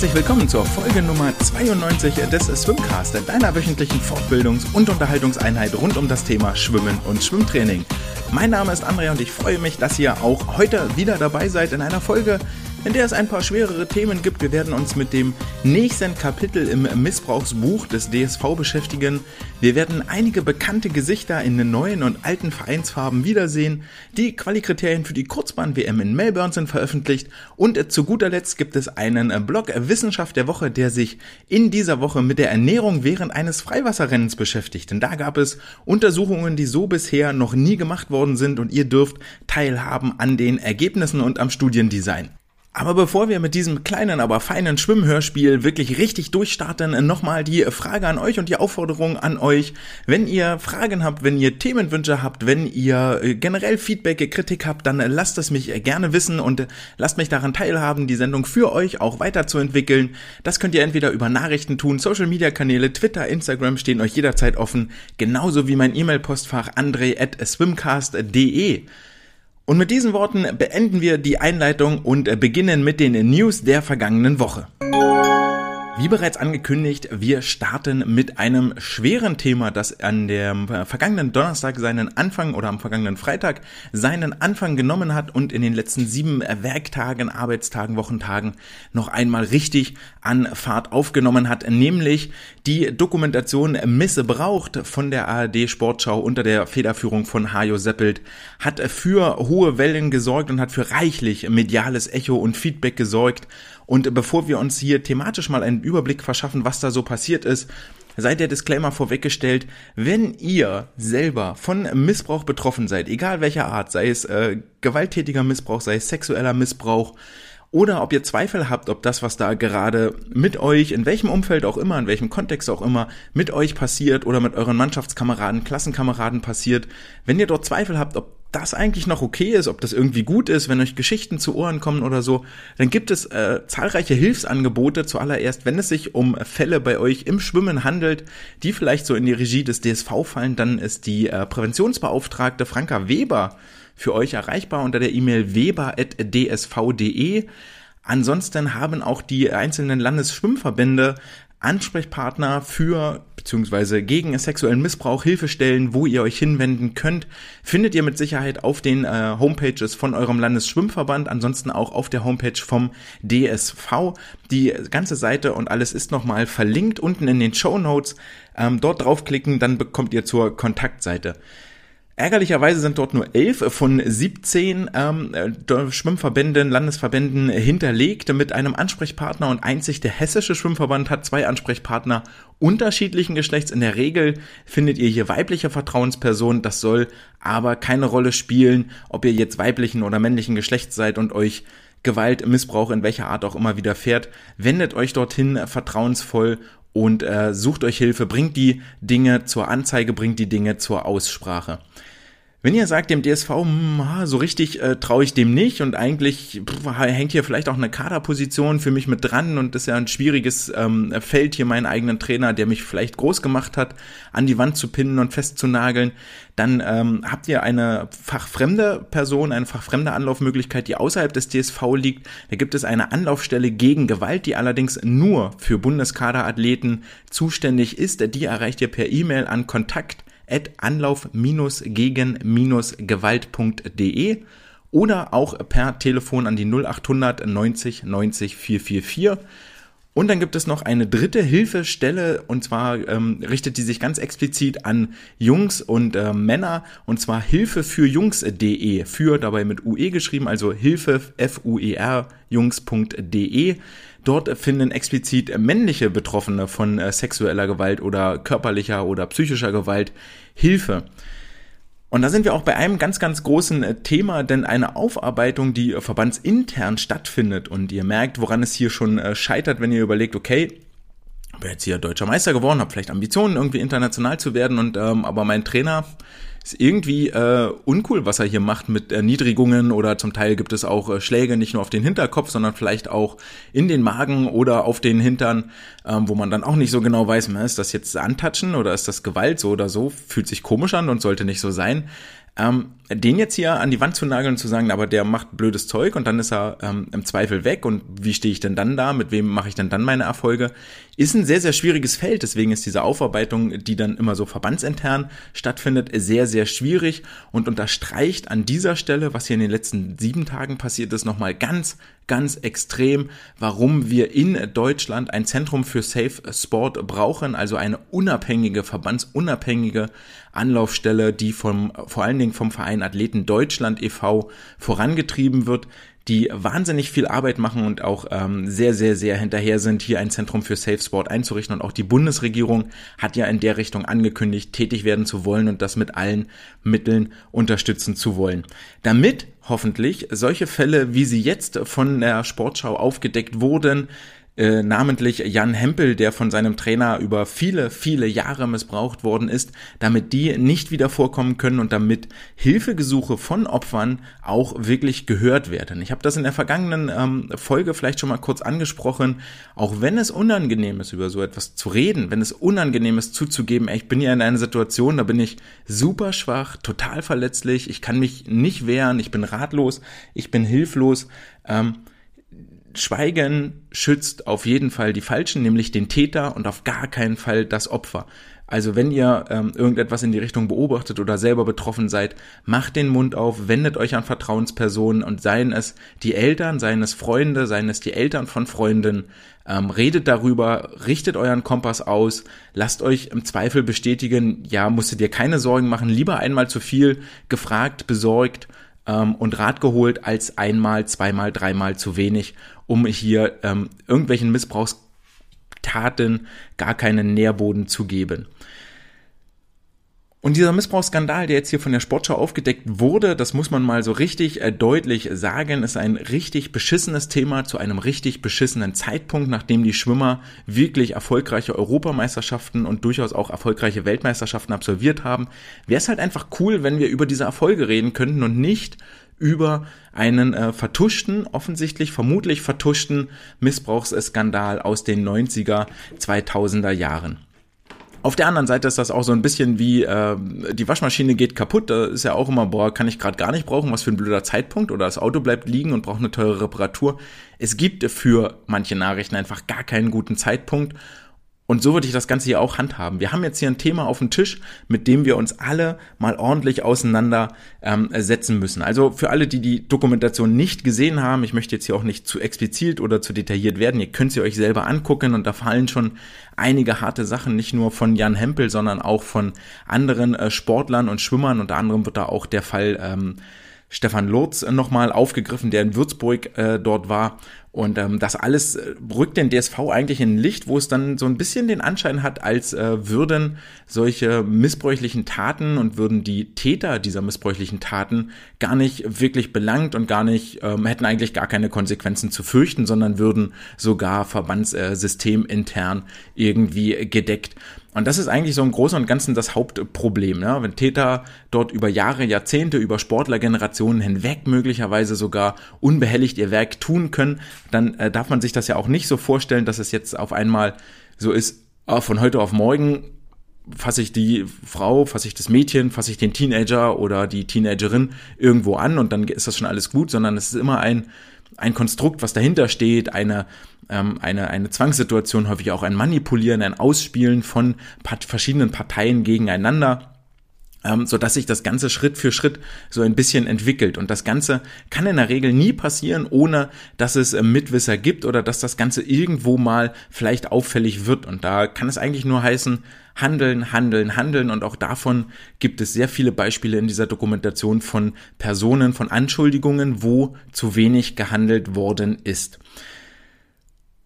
herzlich willkommen zur Folge Nummer 92 des Swimcast, deiner wöchentlichen Fortbildungs- und Unterhaltungseinheit rund um das Thema Schwimmen und Schwimmtraining. Mein Name ist Andrea und ich freue mich, dass ihr auch heute wieder dabei seid in einer Folge, in der es ein paar schwerere Themen gibt. Wir werden uns mit dem nächsten Kapitel im Missbrauchsbuch des DSV beschäftigen. Wir werden einige bekannte Gesichter in den neuen und alten Vereinsfarben wiedersehen. Die Qualikriterien für die Kurzbahn-WM in Melbourne sind veröffentlicht. Und zu guter Letzt gibt es einen Blog Wissenschaft der Woche, der sich in dieser Woche mit der Ernährung während eines Freiwasserrennens beschäftigt. Denn da gab es Untersuchungen, die so bisher noch nie gemacht worden sind und ihr dürft teilhaben an den Ergebnissen und am Studiendesign. Aber bevor wir mit diesem kleinen, aber feinen Schwimmhörspiel wirklich richtig durchstarten, nochmal die Frage an euch und die Aufforderung an euch. Wenn ihr Fragen habt, wenn ihr Themenwünsche habt, wenn ihr äh, generell Feedback, Kritik habt, dann lasst es mich gerne wissen und lasst mich daran teilhaben, die Sendung für euch auch weiterzuentwickeln. Das könnt ihr entweder über Nachrichten tun, Social Media Kanäle, Twitter, Instagram stehen euch jederzeit offen, genauso wie mein E-Mail-Postfach andre at swimcast.de. Und mit diesen Worten beenden wir die Einleitung und beginnen mit den News der vergangenen Woche. Wie bereits angekündigt, wir starten mit einem schweren Thema, das an dem vergangenen Donnerstag seinen Anfang oder am vergangenen Freitag seinen Anfang genommen hat und in den letzten sieben Werktagen, Arbeitstagen, Wochentagen noch einmal richtig an Fahrt aufgenommen hat, nämlich die Dokumentation Missbraucht von der ARD Sportschau unter der Federführung von Hajo Seppelt hat für hohe Wellen gesorgt und hat für reichlich mediales Echo und Feedback gesorgt und bevor wir uns hier thematisch mal einen Überblick verschaffen, was da so passiert ist, sei der Disclaimer vorweggestellt, wenn ihr selber von Missbrauch betroffen seid, egal welcher Art, sei es äh, gewalttätiger Missbrauch, sei es sexueller Missbrauch, oder ob ihr Zweifel habt, ob das, was da gerade mit euch, in welchem Umfeld auch immer, in welchem Kontext auch immer, mit euch passiert oder mit euren Mannschaftskameraden, Klassenkameraden passiert, wenn ihr dort Zweifel habt, ob das eigentlich noch okay ist, ob das irgendwie gut ist, wenn euch Geschichten zu Ohren kommen oder so, dann gibt es äh, zahlreiche Hilfsangebote zuallererst, wenn es sich um Fälle bei euch im Schwimmen handelt, die vielleicht so in die Regie des DSV fallen, dann ist die äh, Präventionsbeauftragte Franka Weber für euch erreichbar unter der E-Mail weber.dsv.de. Ansonsten haben auch die einzelnen Landesschwimmverbände Ansprechpartner für bzw. gegen sexuellen Missbrauch Hilfestellen, wo ihr euch hinwenden könnt, findet ihr mit Sicherheit auf den äh, Homepages von eurem Landesschwimmverband, ansonsten auch auf der Homepage vom DSV. Die ganze Seite und alles ist nochmal verlinkt unten in den Show Notes. Ähm, dort draufklicken, dann bekommt ihr zur Kontaktseite. Ärgerlicherweise sind dort nur elf von 17 ähm, Schwimmverbänden, Landesverbänden hinterlegt mit einem Ansprechpartner und einzig der hessische Schwimmverband hat zwei Ansprechpartner unterschiedlichen Geschlechts. In der Regel findet ihr hier weibliche Vertrauenspersonen. Das soll aber keine Rolle spielen, ob ihr jetzt weiblichen oder männlichen Geschlechts seid und euch Gewalt, Missbrauch in welcher Art auch immer widerfährt. Wendet euch dorthin vertrauensvoll und äh, sucht euch Hilfe, bringt die Dinge zur Anzeige, bringt die Dinge zur Aussprache. Wenn ihr sagt dem DSV, hm, so richtig äh, traue ich dem nicht und eigentlich pff, hängt hier vielleicht auch eine Kaderposition für mich mit dran und das ist ja ein schwieriges ähm, Feld hier meinen eigenen Trainer, der mich vielleicht groß gemacht hat, an die Wand zu pinnen und festzunageln, dann ähm, habt ihr eine fachfremde Person, eine fachfremde Anlaufmöglichkeit, die außerhalb des DSV liegt. Da gibt es eine Anlaufstelle gegen Gewalt, die allerdings nur für Bundeskaderathleten zuständig ist. Die erreicht ihr per E-Mail an kontakt at anlauf-gegen-gewalt.de oder auch per Telefon an die 0800 90 90 444. Und dann gibt es noch eine dritte Hilfestelle und zwar ähm, richtet die sich ganz explizit an Jungs und äh, Männer und zwar Hilfe für Jungs.de, für dabei mit UE geschrieben, also Hilfe F-U-E-R Jungs.de. Dort finden explizit männliche Betroffene von äh, sexueller Gewalt oder körperlicher oder psychischer Gewalt Hilfe. Und da sind wir auch bei einem ganz, ganz großen äh, Thema, denn eine Aufarbeitung, die verbandsintern stattfindet und ihr merkt, woran es hier schon äh, scheitert, wenn ihr überlegt, okay, ich bin jetzt hier deutscher Meister geworden, habe vielleicht Ambitionen, irgendwie international zu werden und ähm, aber mein Trainer ist irgendwie äh, uncool, was er hier macht mit Erniedrigungen oder zum Teil gibt es auch äh, Schläge nicht nur auf den Hinterkopf, sondern vielleicht auch in den Magen oder auf den Hintern, ähm, wo man dann auch nicht so genau weiß, ist das jetzt Antatschen oder ist das Gewalt so oder so, fühlt sich komisch an und sollte nicht so sein. Ähm, den jetzt hier an die Wand zu nageln und zu sagen, aber der macht blödes Zeug und dann ist er ähm, im Zweifel weg und wie stehe ich denn dann da, mit wem mache ich denn dann meine Erfolge, ist ein sehr, sehr schwieriges Feld. Deswegen ist diese Aufarbeitung, die dann immer so verbandsintern stattfindet, sehr, sehr schwierig und unterstreicht an dieser Stelle, was hier in den letzten sieben Tagen passiert ist, nochmal ganz, ganz extrem, warum wir in Deutschland ein Zentrum für Safe Sport brauchen, also eine unabhängige, verbandsunabhängige Anlaufstelle, die vom, vor allen Dingen vom Verein Athleten Deutschland e.V. vorangetrieben wird, die wahnsinnig viel Arbeit machen und auch ähm, sehr, sehr, sehr hinterher sind, hier ein Zentrum für Safe Sport einzurichten. Und auch die Bundesregierung hat ja in der Richtung angekündigt, tätig werden zu wollen und das mit allen Mitteln unterstützen zu wollen. Damit hoffentlich solche Fälle, wie sie jetzt von der Sportschau aufgedeckt wurden, äh, namentlich Jan Hempel, der von seinem Trainer über viele, viele Jahre missbraucht worden ist, damit die nicht wieder vorkommen können und damit Hilfegesuche von Opfern auch wirklich gehört werden. Ich habe das in der vergangenen ähm, Folge vielleicht schon mal kurz angesprochen. Auch wenn es unangenehm ist, über so etwas zu reden, wenn es unangenehm ist, zuzugeben, ey, ich bin ja in einer Situation, da bin ich super schwach, total verletzlich, ich kann mich nicht wehren, ich bin ratlos, ich bin hilflos. Ähm, Schweigen schützt auf jeden Fall die Falschen, nämlich den Täter und auf gar keinen Fall das Opfer. Also wenn ihr ähm, irgendetwas in die Richtung beobachtet oder selber betroffen seid, macht den Mund auf, wendet euch an Vertrauenspersonen und seien es die Eltern, seien es Freunde, seien es die Eltern von Freunden, ähm, redet darüber, richtet euren Kompass aus, lasst euch im Zweifel bestätigen, ja, musstet ihr keine Sorgen machen, lieber einmal zu viel gefragt, besorgt ähm, und Rat geholt als einmal, zweimal, dreimal zu wenig, um hier ähm, irgendwelchen Missbrauchstaten gar keinen Nährboden zu geben. Und dieser Missbrauchsskandal, der jetzt hier von der Sportschau aufgedeckt wurde, das muss man mal so richtig äh, deutlich sagen, ist ein richtig beschissenes Thema zu einem richtig beschissenen Zeitpunkt, nachdem die Schwimmer wirklich erfolgreiche Europameisterschaften und durchaus auch erfolgreiche Weltmeisterschaften absolviert haben. Wäre es halt einfach cool, wenn wir über diese Erfolge reden könnten und nicht über einen äh, vertuschten, offensichtlich vermutlich vertuschten Missbrauchsskandal aus den 90er, 2000er Jahren. Auf der anderen Seite ist das auch so ein bisschen wie äh, die Waschmaschine geht kaputt. Da ist ja auch immer, boah, kann ich gerade gar nicht brauchen, was für ein blöder Zeitpunkt oder das Auto bleibt liegen und braucht eine teure Reparatur. Es gibt für manche Nachrichten einfach gar keinen guten Zeitpunkt und so würde ich das Ganze hier auch handhaben. Wir haben jetzt hier ein Thema auf dem Tisch, mit dem wir uns alle mal ordentlich auseinandersetzen ähm, müssen. Also für alle, die die Dokumentation nicht gesehen haben, ich möchte jetzt hier auch nicht zu explizit oder zu detailliert werden. Ihr könnt sie euch selber angucken und da fallen schon einige harte Sachen, nicht nur von Jan Hempel, sondern auch von anderen äh, Sportlern und Schwimmern. Unter anderem wird da auch der Fall ähm, Stefan Lurz nochmal aufgegriffen, der in Würzburg äh, dort war. Und ähm, das alles äh, rückt den DSV eigentlich in Licht, wo es dann so ein bisschen den Anschein hat, als äh, würden solche missbräuchlichen Taten und würden die Täter dieser missbräuchlichen Taten gar nicht wirklich belangt und gar nicht, ähm, hätten eigentlich gar keine Konsequenzen zu fürchten, sondern würden sogar Verbandssystem äh, irgendwie gedeckt. Und das ist eigentlich so im Großen und Ganzen das Hauptproblem. Ne? Wenn Täter dort über Jahre, Jahrzehnte, über Sportlergenerationen hinweg möglicherweise sogar unbehelligt ihr Werk tun können, dann äh, darf man sich das ja auch nicht so vorstellen, dass es jetzt auf einmal so ist, oh, von heute auf morgen fasse ich die Frau, fasse ich das Mädchen, fasse ich den Teenager oder die Teenagerin irgendwo an und dann ist das schon alles gut, sondern es ist immer ein, ein Konstrukt, was dahinter steht, eine, ähm, eine, eine Zwangssituation, häufig auch ein Manipulieren, ein Ausspielen von part verschiedenen Parteien gegeneinander ähm, so dass sich das Ganze Schritt für Schritt so ein bisschen entwickelt. Und das Ganze kann in der Regel nie passieren, ohne dass es äh, Mitwisser gibt oder dass das Ganze irgendwo mal vielleicht auffällig wird. Und da kann es eigentlich nur heißen, handeln, handeln, handeln. Und auch davon gibt es sehr viele Beispiele in dieser Dokumentation von Personen, von Anschuldigungen, wo zu wenig gehandelt worden ist.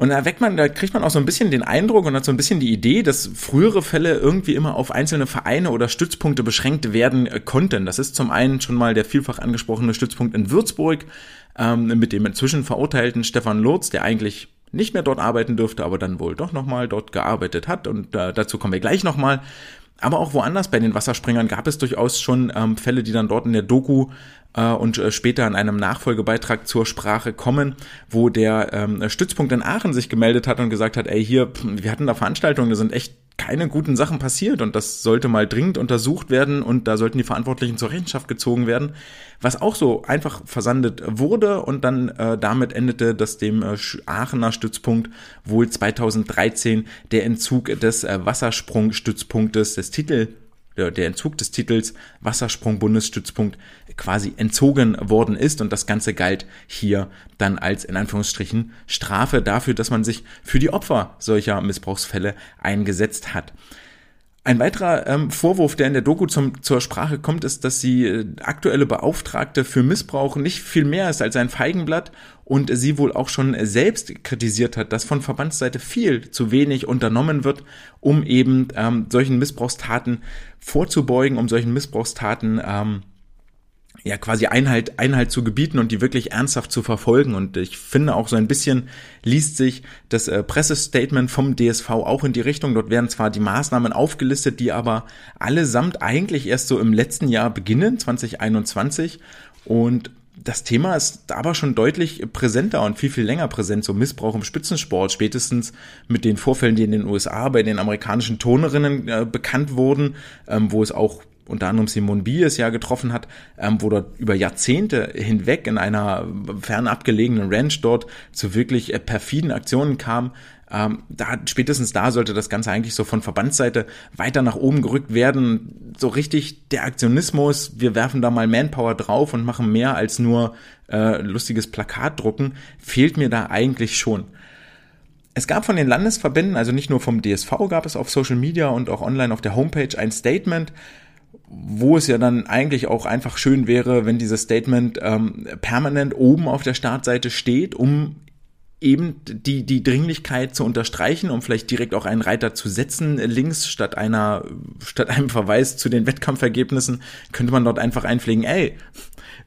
Und da man, da kriegt man auch so ein bisschen den Eindruck und hat so ein bisschen die Idee, dass frühere Fälle irgendwie immer auf einzelne Vereine oder Stützpunkte beschränkt werden äh, konnten. Das ist zum einen schon mal der vielfach angesprochene Stützpunkt in Würzburg ähm, mit dem inzwischen verurteilten Stefan Lurz, der eigentlich nicht mehr dort arbeiten dürfte, aber dann wohl doch nochmal dort gearbeitet hat. Und äh, dazu kommen wir gleich nochmal. Aber auch woanders bei den Wasserspringern gab es durchaus schon ähm, Fälle, die dann dort in der Doku äh, und äh, später in einem Nachfolgebeitrag zur Sprache kommen, wo der ähm, Stützpunkt in Aachen sich gemeldet hat und gesagt hat, ey, hier, wir hatten da Veranstaltungen, da sind echt keine guten Sachen passiert und das sollte mal dringend untersucht werden und da sollten die Verantwortlichen zur Rechenschaft gezogen werden, was auch so einfach versandet wurde und dann äh, damit endete, dass dem äh, Aachener Stützpunkt wohl 2013 der Entzug des äh, Wassersprungstützpunktes des Titel der Entzug des Titels Wassersprung-Bundesstützpunkt quasi entzogen worden ist und das Ganze galt hier dann als in Anführungsstrichen Strafe dafür, dass man sich für die Opfer solcher Missbrauchsfälle eingesetzt hat. Ein weiterer ähm, Vorwurf, der in der Doku zum, zur Sprache kommt, ist, dass die äh, aktuelle Beauftragte für Missbrauch nicht viel mehr ist als ein Feigenblatt und sie wohl auch schon selbst kritisiert hat, dass von Verbandsseite viel zu wenig unternommen wird, um eben ähm, solchen Missbrauchstaten vorzubeugen, um solchen Missbrauchstaten ähm, ja quasi Einhalt, Einhalt zu gebieten und die wirklich ernsthaft zu verfolgen. Und ich finde auch so ein bisschen liest sich das äh, Pressestatement vom DSV auch in die Richtung. Dort werden zwar die Maßnahmen aufgelistet, die aber allesamt eigentlich erst so im letzten Jahr beginnen, 2021. Und das Thema ist aber schon deutlich präsenter und viel, viel länger präsent, so Missbrauch im Spitzensport, spätestens mit den Vorfällen, die in den USA bei den amerikanischen Turnerinnen äh, bekannt wurden, ähm, wo es auch unter anderem Simone Bies ja getroffen hat, ähm, wo dort über Jahrzehnte hinweg in einer fernabgelegenen Ranch dort zu wirklich äh, perfiden Aktionen kam. Ähm, da, spätestens da sollte das Ganze eigentlich so von Verbandsseite weiter nach oben gerückt werden. So richtig der Aktionismus, wir werfen da mal Manpower drauf und machen mehr als nur äh, lustiges Plakat drucken, fehlt mir da eigentlich schon. Es gab von den Landesverbänden, also nicht nur vom DSV, gab es auf Social Media und auch online auf der Homepage ein Statement, wo es ja dann eigentlich auch einfach schön wäre, wenn dieses Statement ähm, permanent oben auf der Startseite steht, um eben die, die Dringlichkeit zu unterstreichen, um vielleicht direkt auch einen Reiter zu setzen, links statt einer, statt einem Verweis zu den Wettkampfergebnissen, könnte man dort einfach einpflegen, ey,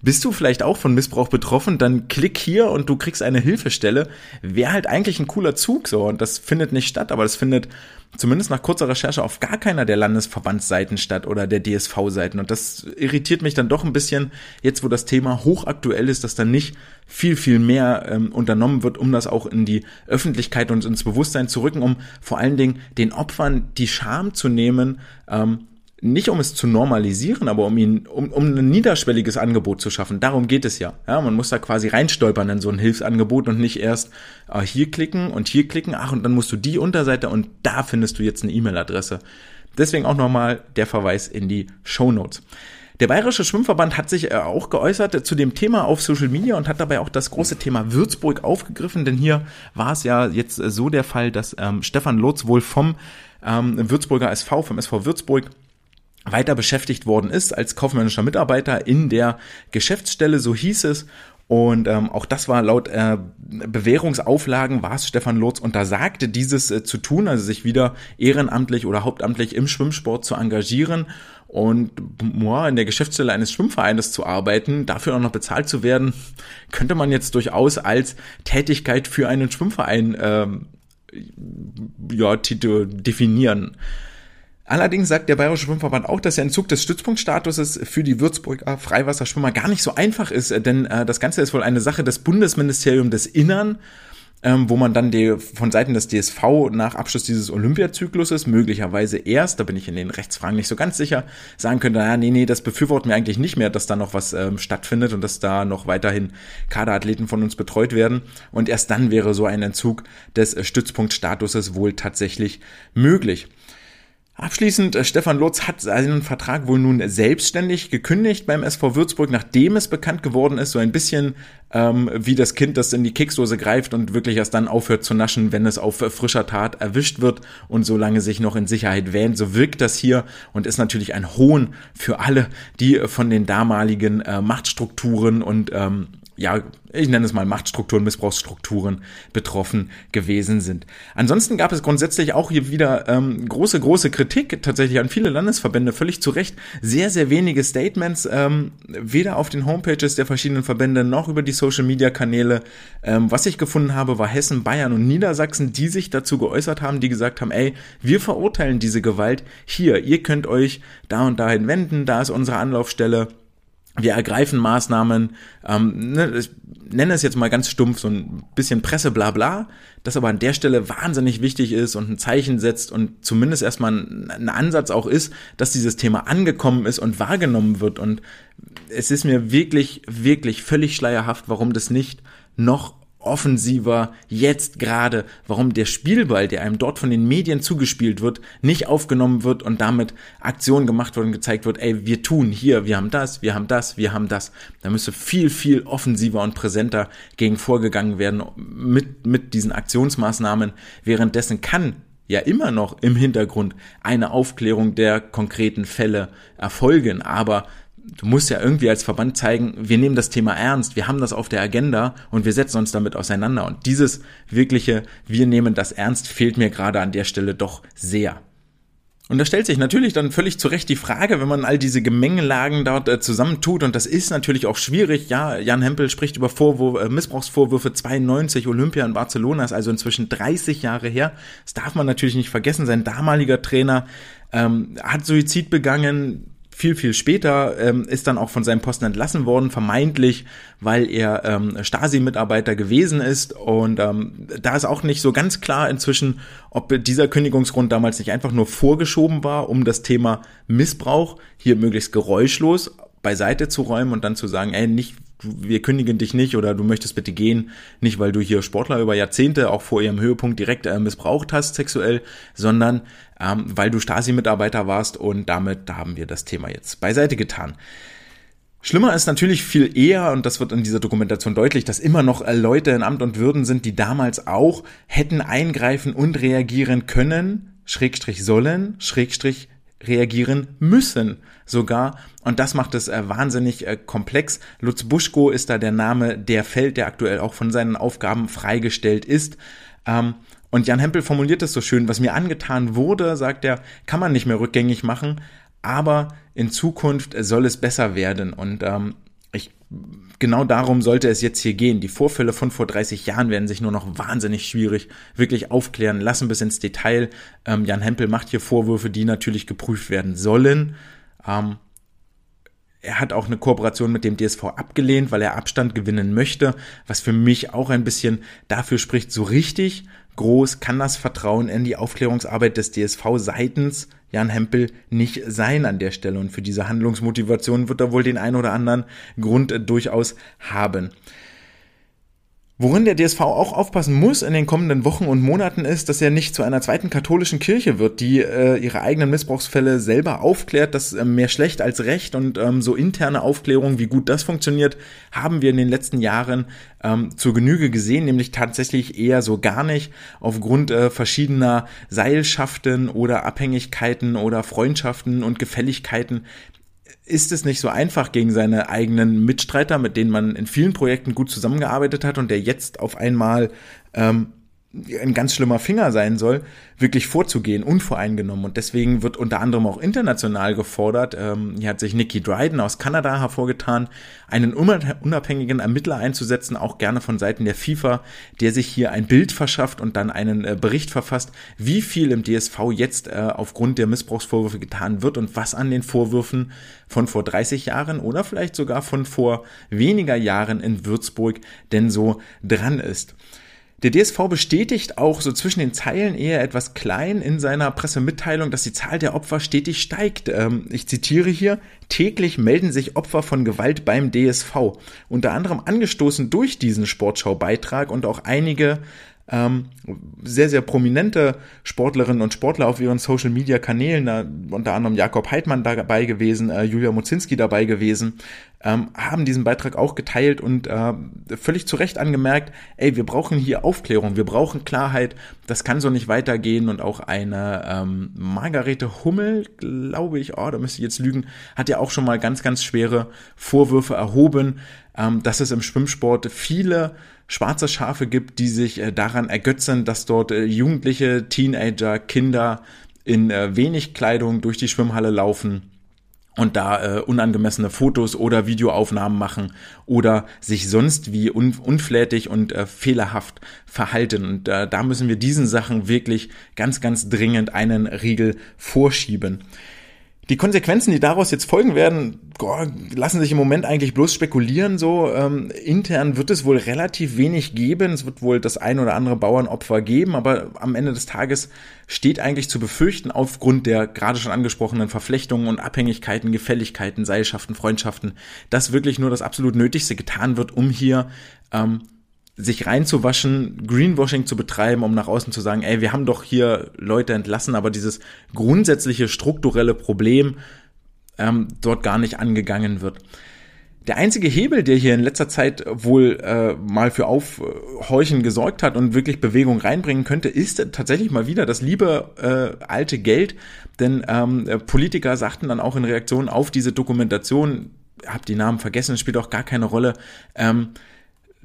bist du vielleicht auch von Missbrauch betroffen? Dann klick hier und du kriegst eine Hilfestelle. Wäre halt eigentlich ein cooler Zug so und das findet nicht statt, aber das findet zumindest nach kurzer Recherche auf gar keiner der Landesverbandsseiten statt oder der DSV-Seiten. Und das irritiert mich dann doch ein bisschen, jetzt wo das Thema hochaktuell ist, dass dann nicht viel, viel mehr ähm, unternommen wird, um das auch in die Öffentlichkeit und ins Bewusstsein zu rücken, um vor allen Dingen den Opfern die Scham zu nehmen, ähm, nicht um es zu normalisieren, aber um ihn, um, um ein niederschwelliges Angebot zu schaffen. Darum geht es ja. Ja, man muss da quasi reinstolpern in so ein Hilfsangebot und nicht erst äh, hier klicken und hier klicken, ach, und dann musst du die Unterseite und da findest du jetzt eine E-Mail-Adresse. Deswegen auch nochmal der Verweis in die Show Notes. Der Bayerische Schwimmverband hat sich äh, auch geäußert zu dem Thema auf Social Media und hat dabei auch das große Thema Würzburg aufgegriffen, denn hier war es ja jetzt so der Fall, dass ähm, Stefan Lotz wohl vom ähm, Würzburger SV, vom SV Würzburg, weiter beschäftigt worden ist als kaufmännischer Mitarbeiter in der Geschäftsstelle, so hieß es. Und ähm, auch das war laut äh, Bewährungsauflagen, war es Stefan Lotz untersagte, dieses äh, zu tun, also sich wieder ehrenamtlich oder hauptamtlich im Schwimmsport zu engagieren und boah, in der Geschäftsstelle eines Schwimmvereines zu arbeiten, dafür auch noch bezahlt zu werden, könnte man jetzt durchaus als Tätigkeit für einen Schwimmverein ähm, ja, definieren. Allerdings sagt der Bayerische Schwimmverband auch, dass der Entzug des Stützpunktstatuses für die Würzburger Freiwasserschwimmer gar nicht so einfach ist, denn äh, das Ganze ist wohl eine Sache des Bundesministeriums des Innern, ähm, wo man dann die, von Seiten des DSV nach Abschluss dieses Olympiazykluses möglicherweise erst, da bin ich in den Rechtsfragen nicht so ganz sicher, sagen könnte, ja, nee, nee, das befürworten wir eigentlich nicht mehr, dass da noch was ähm, stattfindet und dass da noch weiterhin Kaderathleten von uns betreut werden. Und erst dann wäre so ein Entzug des Stützpunktstatuses wohl tatsächlich möglich. Abschließend, äh, Stefan Lutz hat seinen Vertrag wohl nun selbstständig gekündigt beim SV Würzburg, nachdem es bekannt geworden ist, so ein bisschen ähm, wie das Kind, das in die Keksdose greift und wirklich erst dann aufhört zu naschen, wenn es auf frischer Tat erwischt wird und solange sich noch in Sicherheit wähnt. So wirkt das hier und ist natürlich ein Hohn für alle, die von den damaligen äh, Machtstrukturen und ähm, ja, ich nenne es mal Machtstrukturen, Missbrauchsstrukturen betroffen gewesen sind. Ansonsten gab es grundsätzlich auch hier wieder ähm, große, große Kritik tatsächlich an viele Landesverbände, völlig zu Recht. Sehr, sehr wenige Statements, ähm, weder auf den Homepages der verschiedenen Verbände noch über die Social-Media-Kanäle. Ähm, was ich gefunden habe, war Hessen, Bayern und Niedersachsen, die sich dazu geäußert haben, die gesagt haben, ey, wir verurteilen diese Gewalt hier, ihr könnt euch da und dahin wenden, da ist unsere Anlaufstelle wir ergreifen Maßnahmen, ähm, ne, ich nenne es jetzt mal ganz stumpf, so ein bisschen Presse, bla bla, das aber an der Stelle wahnsinnig wichtig ist und ein Zeichen setzt und zumindest erstmal ein, ein Ansatz auch ist, dass dieses Thema angekommen ist und wahrgenommen wird. Und es ist mir wirklich, wirklich völlig schleierhaft, warum das nicht noch offensiver jetzt gerade, warum der Spielball, der einem dort von den Medien zugespielt wird, nicht aufgenommen wird und damit Aktionen gemacht wird und gezeigt wird, ey, wir tun hier, wir haben das, wir haben das, wir haben das. Da müsste viel, viel offensiver und präsenter gegen vorgegangen werden mit, mit diesen Aktionsmaßnahmen. Währenddessen kann ja immer noch im Hintergrund eine Aufklärung der konkreten Fälle erfolgen, aber du musst ja irgendwie als Verband zeigen, wir nehmen das Thema ernst, wir haben das auf der Agenda und wir setzen uns damit auseinander. Und dieses wirkliche, wir nehmen das ernst, fehlt mir gerade an der Stelle doch sehr. Und da stellt sich natürlich dann völlig zu Recht die Frage, wenn man all diese Gemengelagen dort äh, zusammentut, und das ist natürlich auch schwierig, ja, Jan Hempel spricht über Vorwurf, äh, Missbrauchsvorwürfe 92, Olympia in Barcelona ist also inzwischen 30 Jahre her. Das darf man natürlich nicht vergessen, sein damaliger Trainer ähm, hat Suizid begangen, viel, viel später ähm, ist dann auch von seinem Posten entlassen worden, vermeintlich, weil er ähm, Stasi-Mitarbeiter gewesen ist. Und ähm, da ist auch nicht so ganz klar inzwischen, ob dieser Kündigungsgrund damals nicht einfach nur vorgeschoben war, um das Thema Missbrauch hier möglichst geräuschlos beiseite zu räumen und dann zu sagen, ey, nicht wir kündigen dich nicht oder du möchtest bitte gehen, nicht weil du hier Sportler über Jahrzehnte auch vor ihrem Höhepunkt direkt äh, missbraucht hast sexuell, sondern ähm, weil du Stasi-Mitarbeiter warst und damit haben wir das Thema jetzt beiseite getan. Schlimmer ist natürlich viel eher, und das wird in dieser Dokumentation deutlich, dass immer noch Leute in Amt und Würden sind, die damals auch hätten eingreifen und reagieren können, Schrägstrich sollen, Schrägstrich reagieren müssen sogar. Und das macht es äh, wahnsinnig äh, komplex. Lutz Buschko ist da der Name, der fällt, der aktuell auch von seinen Aufgaben freigestellt ist. Ähm, und Jan Hempel formuliert es so schön, was mir angetan wurde, sagt er, kann man nicht mehr rückgängig machen, aber in Zukunft soll es besser werden. Und ähm, ich, genau darum sollte es jetzt hier gehen. Die Vorfälle von vor 30 Jahren werden sich nur noch wahnsinnig schwierig wirklich aufklären lassen bis ins Detail. Ähm, Jan Hempel macht hier Vorwürfe, die natürlich geprüft werden sollen. Ähm, er hat auch eine Kooperation mit dem DSV abgelehnt, weil er Abstand gewinnen möchte, was für mich auch ein bisschen dafür spricht, so richtig groß kann das Vertrauen in die Aufklärungsarbeit des DSV seitens Jan Hempel nicht sein an der Stelle. Und für diese Handlungsmotivation wird er wohl den ein oder anderen Grund durchaus haben. Worin der DSV auch aufpassen muss in den kommenden Wochen und Monaten ist, dass er nicht zu einer zweiten katholischen Kirche wird, die äh, ihre eigenen Missbrauchsfälle selber aufklärt. Das äh, mehr schlecht als recht und ähm, so interne Aufklärung, wie gut das funktioniert, haben wir in den letzten Jahren ähm, zur Genüge gesehen, nämlich tatsächlich eher so gar nicht aufgrund äh, verschiedener Seilschaften oder Abhängigkeiten oder Freundschaften und Gefälligkeiten ist es nicht so einfach gegen seine eigenen Mitstreiter, mit denen man in vielen Projekten gut zusammengearbeitet hat und der jetzt auf einmal ähm, ein ganz schlimmer Finger sein soll, wirklich vorzugehen, unvoreingenommen. Und deswegen wird unter anderem auch international gefordert, ähm, hier hat sich Nikki Dryden aus Kanada hervorgetan, einen unabhängigen Ermittler einzusetzen, auch gerne von Seiten der FIFA, der sich hier ein Bild verschafft und dann einen äh, Bericht verfasst, wie viel im DSV jetzt äh, aufgrund der Missbrauchsvorwürfe getan wird und was an den Vorwürfen von vor 30 Jahren oder vielleicht sogar von vor weniger Jahren in Würzburg denn so dran ist. Der DSV bestätigt auch so zwischen den Zeilen eher etwas klein in seiner Pressemitteilung, dass die Zahl der Opfer stetig steigt. Ähm, ich zitiere hier, täglich melden sich Opfer von Gewalt beim DSV. Unter anderem angestoßen durch diesen Sportschaubeitrag und auch einige ähm, sehr, sehr prominente Sportlerinnen und Sportler auf ihren Social Media Kanälen, da unter anderem Jakob Heidmann dabei gewesen, äh, Julia Mozinski dabei gewesen, ähm, haben diesen Beitrag auch geteilt und äh, völlig zu Recht angemerkt, ey, wir brauchen hier Aufklärung, wir brauchen Klarheit, das kann so nicht weitergehen und auch eine ähm, Margarete Hummel, glaube ich, oh, da müsste ich jetzt lügen, hat ja auch schon mal ganz, ganz schwere Vorwürfe erhoben, ähm, dass es im Schwimmsport viele schwarze Schafe gibt, die sich äh, daran ergötzen, dass dort äh, Jugendliche, Teenager, Kinder in äh, wenig Kleidung durch die Schwimmhalle laufen und da äh, unangemessene Fotos oder Videoaufnahmen machen oder sich sonst wie un unflätig und äh, fehlerhaft verhalten. Und äh, da müssen wir diesen Sachen wirklich ganz, ganz dringend einen Riegel vorschieben. Die Konsequenzen, die daraus jetzt folgen werden, lassen sich im Moment eigentlich bloß spekulieren. So ähm, intern wird es wohl relativ wenig geben. Es wird wohl das ein oder andere Bauernopfer geben, aber am Ende des Tages steht eigentlich zu befürchten, aufgrund der gerade schon angesprochenen Verflechtungen und Abhängigkeiten, Gefälligkeiten, Seilschaften, Freundschaften, dass wirklich nur das absolut Nötigste getan wird, um hier ähm, sich reinzuwaschen, Greenwashing zu betreiben, um nach außen zu sagen, ey, wir haben doch hier Leute entlassen, aber dieses grundsätzliche strukturelle Problem ähm, dort gar nicht angegangen wird. Der einzige Hebel, der hier in letzter Zeit wohl äh, mal für Aufhorchen gesorgt hat und wirklich Bewegung reinbringen könnte, ist tatsächlich mal wieder das liebe äh, alte Geld. Denn ähm, Politiker sagten dann auch in Reaktion auf diese Dokumentation, hab die Namen vergessen, spielt auch gar keine Rolle, ähm,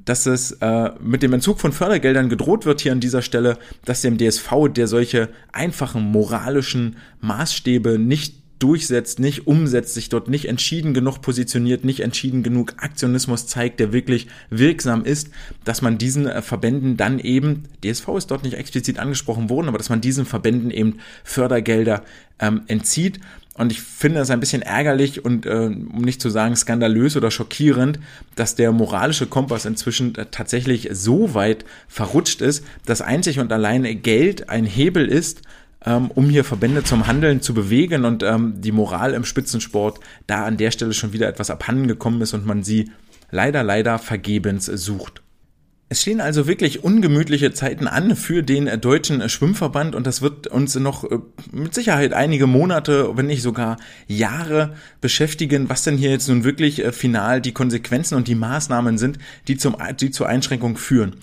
dass es äh, mit dem Entzug von Fördergeldern gedroht wird hier an dieser Stelle, dass dem DSV, der solche einfachen moralischen Maßstäbe nicht durchsetzt, nicht umsetzt, sich dort nicht entschieden genug positioniert, nicht entschieden genug Aktionismus zeigt, der wirklich wirksam ist, dass man diesen äh, Verbänden dann eben, DSV ist dort nicht explizit angesprochen worden, aber dass man diesen Verbänden eben Fördergelder ähm, entzieht. Und ich finde es ein bisschen ärgerlich und äh, um nicht zu sagen skandalös oder schockierend, dass der moralische Kompass inzwischen tatsächlich so weit verrutscht ist, dass einzig und alleine Geld ein Hebel ist, ähm, um hier Verbände zum Handeln zu bewegen und ähm, die Moral im Spitzensport da an der Stelle schon wieder etwas abhanden gekommen ist und man sie leider, leider vergebens sucht. Es stehen also wirklich ungemütliche Zeiten an für den deutschen Schwimmverband und das wird uns noch äh, mit Sicherheit einige Monate, wenn nicht sogar Jahre beschäftigen, was denn hier jetzt nun wirklich äh, final die Konsequenzen und die Maßnahmen sind, die zum, die zur Einschränkung führen.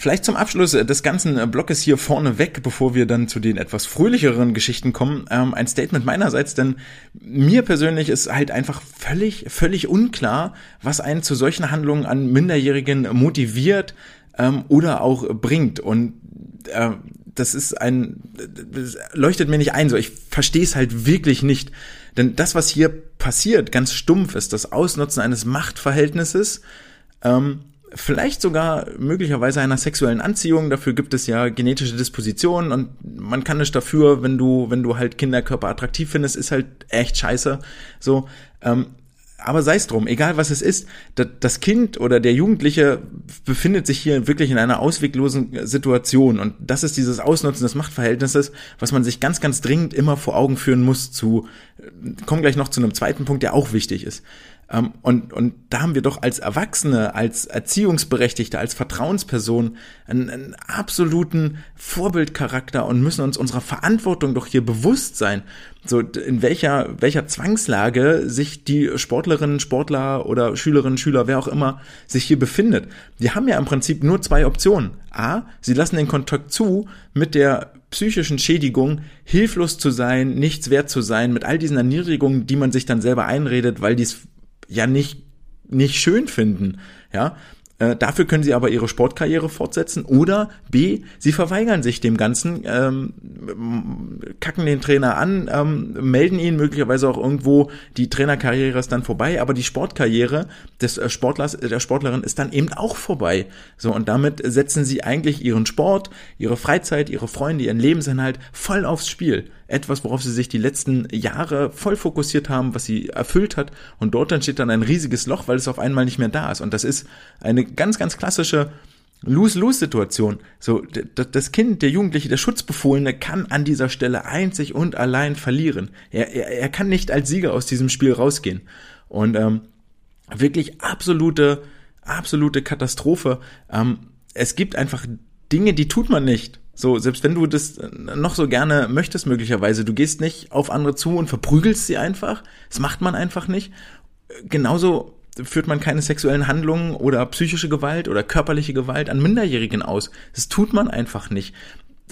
Vielleicht zum Abschluss des ganzen Blockes hier vorne weg, bevor wir dann zu den etwas fröhlicheren Geschichten kommen, ähm, ein Statement meinerseits, denn mir persönlich ist halt einfach völlig, völlig unklar, was einen zu solchen Handlungen an Minderjährigen motiviert ähm, oder auch bringt. Und äh, das ist ein, das leuchtet mir nicht ein, so ich verstehe es halt wirklich nicht. Denn das, was hier passiert, ganz stumpf ist, das Ausnutzen eines Machtverhältnisses, ähm, vielleicht sogar möglicherweise einer sexuellen Anziehung. Dafür gibt es ja genetische Dispositionen und man kann nicht dafür, wenn du, wenn du halt Kinderkörper attraktiv findest, ist halt echt scheiße. So, ähm, aber sei es drum, egal was es ist, das Kind oder der Jugendliche befindet sich hier wirklich in einer ausweglosen Situation und das ist dieses Ausnutzen des Machtverhältnisses, was man sich ganz, ganz dringend immer vor Augen führen muss zu, kommen gleich noch zu einem zweiten Punkt, der auch wichtig ist. Ähm, und, und da haben wir doch als Erwachsene, als Erziehungsberechtigte, als Vertrauensperson einen, einen absoluten Vorbildcharakter und müssen uns unserer Verantwortung doch hier bewusst sein. So, in welcher, welcher Zwangslage sich die Sportlerinnen, Sportler oder Schülerinnen, Schüler, wer auch immer sich hier befindet. Die haben ja im Prinzip nur zwei Optionen. A, sie lassen den Kontakt zu mit der psychischen Schädigung, hilflos zu sein, nichts wert zu sein, mit all diesen Erniedrigungen, die man sich dann selber einredet, weil dies ja nicht, nicht schön finden, ja. Äh, dafür können sie aber ihre Sportkarriere fortsetzen oder B, sie verweigern sich dem Ganzen, ähm, kacken den Trainer an, ähm, melden ihn möglicherweise auch irgendwo, die Trainerkarriere ist dann vorbei, aber die Sportkarriere des äh, Sportlers, der Sportlerin ist dann eben auch vorbei. So, und damit setzen sie eigentlich ihren Sport, ihre Freizeit, ihre Freunde, ihren Lebensinhalt voll aufs Spiel etwas, worauf sie sich die letzten Jahre voll fokussiert haben, was sie erfüllt hat. Und dort entsteht dann ein riesiges Loch, weil es auf einmal nicht mehr da ist. Und das ist eine ganz, ganz klassische Lose-Lose-Situation. So, das Kind, der Jugendliche, der Schutzbefohlene kann an dieser Stelle einzig und allein verlieren. Er, er, er kann nicht als Sieger aus diesem Spiel rausgehen. Und ähm, wirklich absolute, absolute Katastrophe. Ähm, es gibt einfach Dinge, die tut man nicht. So, selbst wenn du das noch so gerne möchtest, möglicherweise, du gehst nicht auf andere zu und verprügelst sie einfach. Das macht man einfach nicht. Genauso führt man keine sexuellen Handlungen oder psychische Gewalt oder körperliche Gewalt an Minderjährigen aus. Das tut man einfach nicht.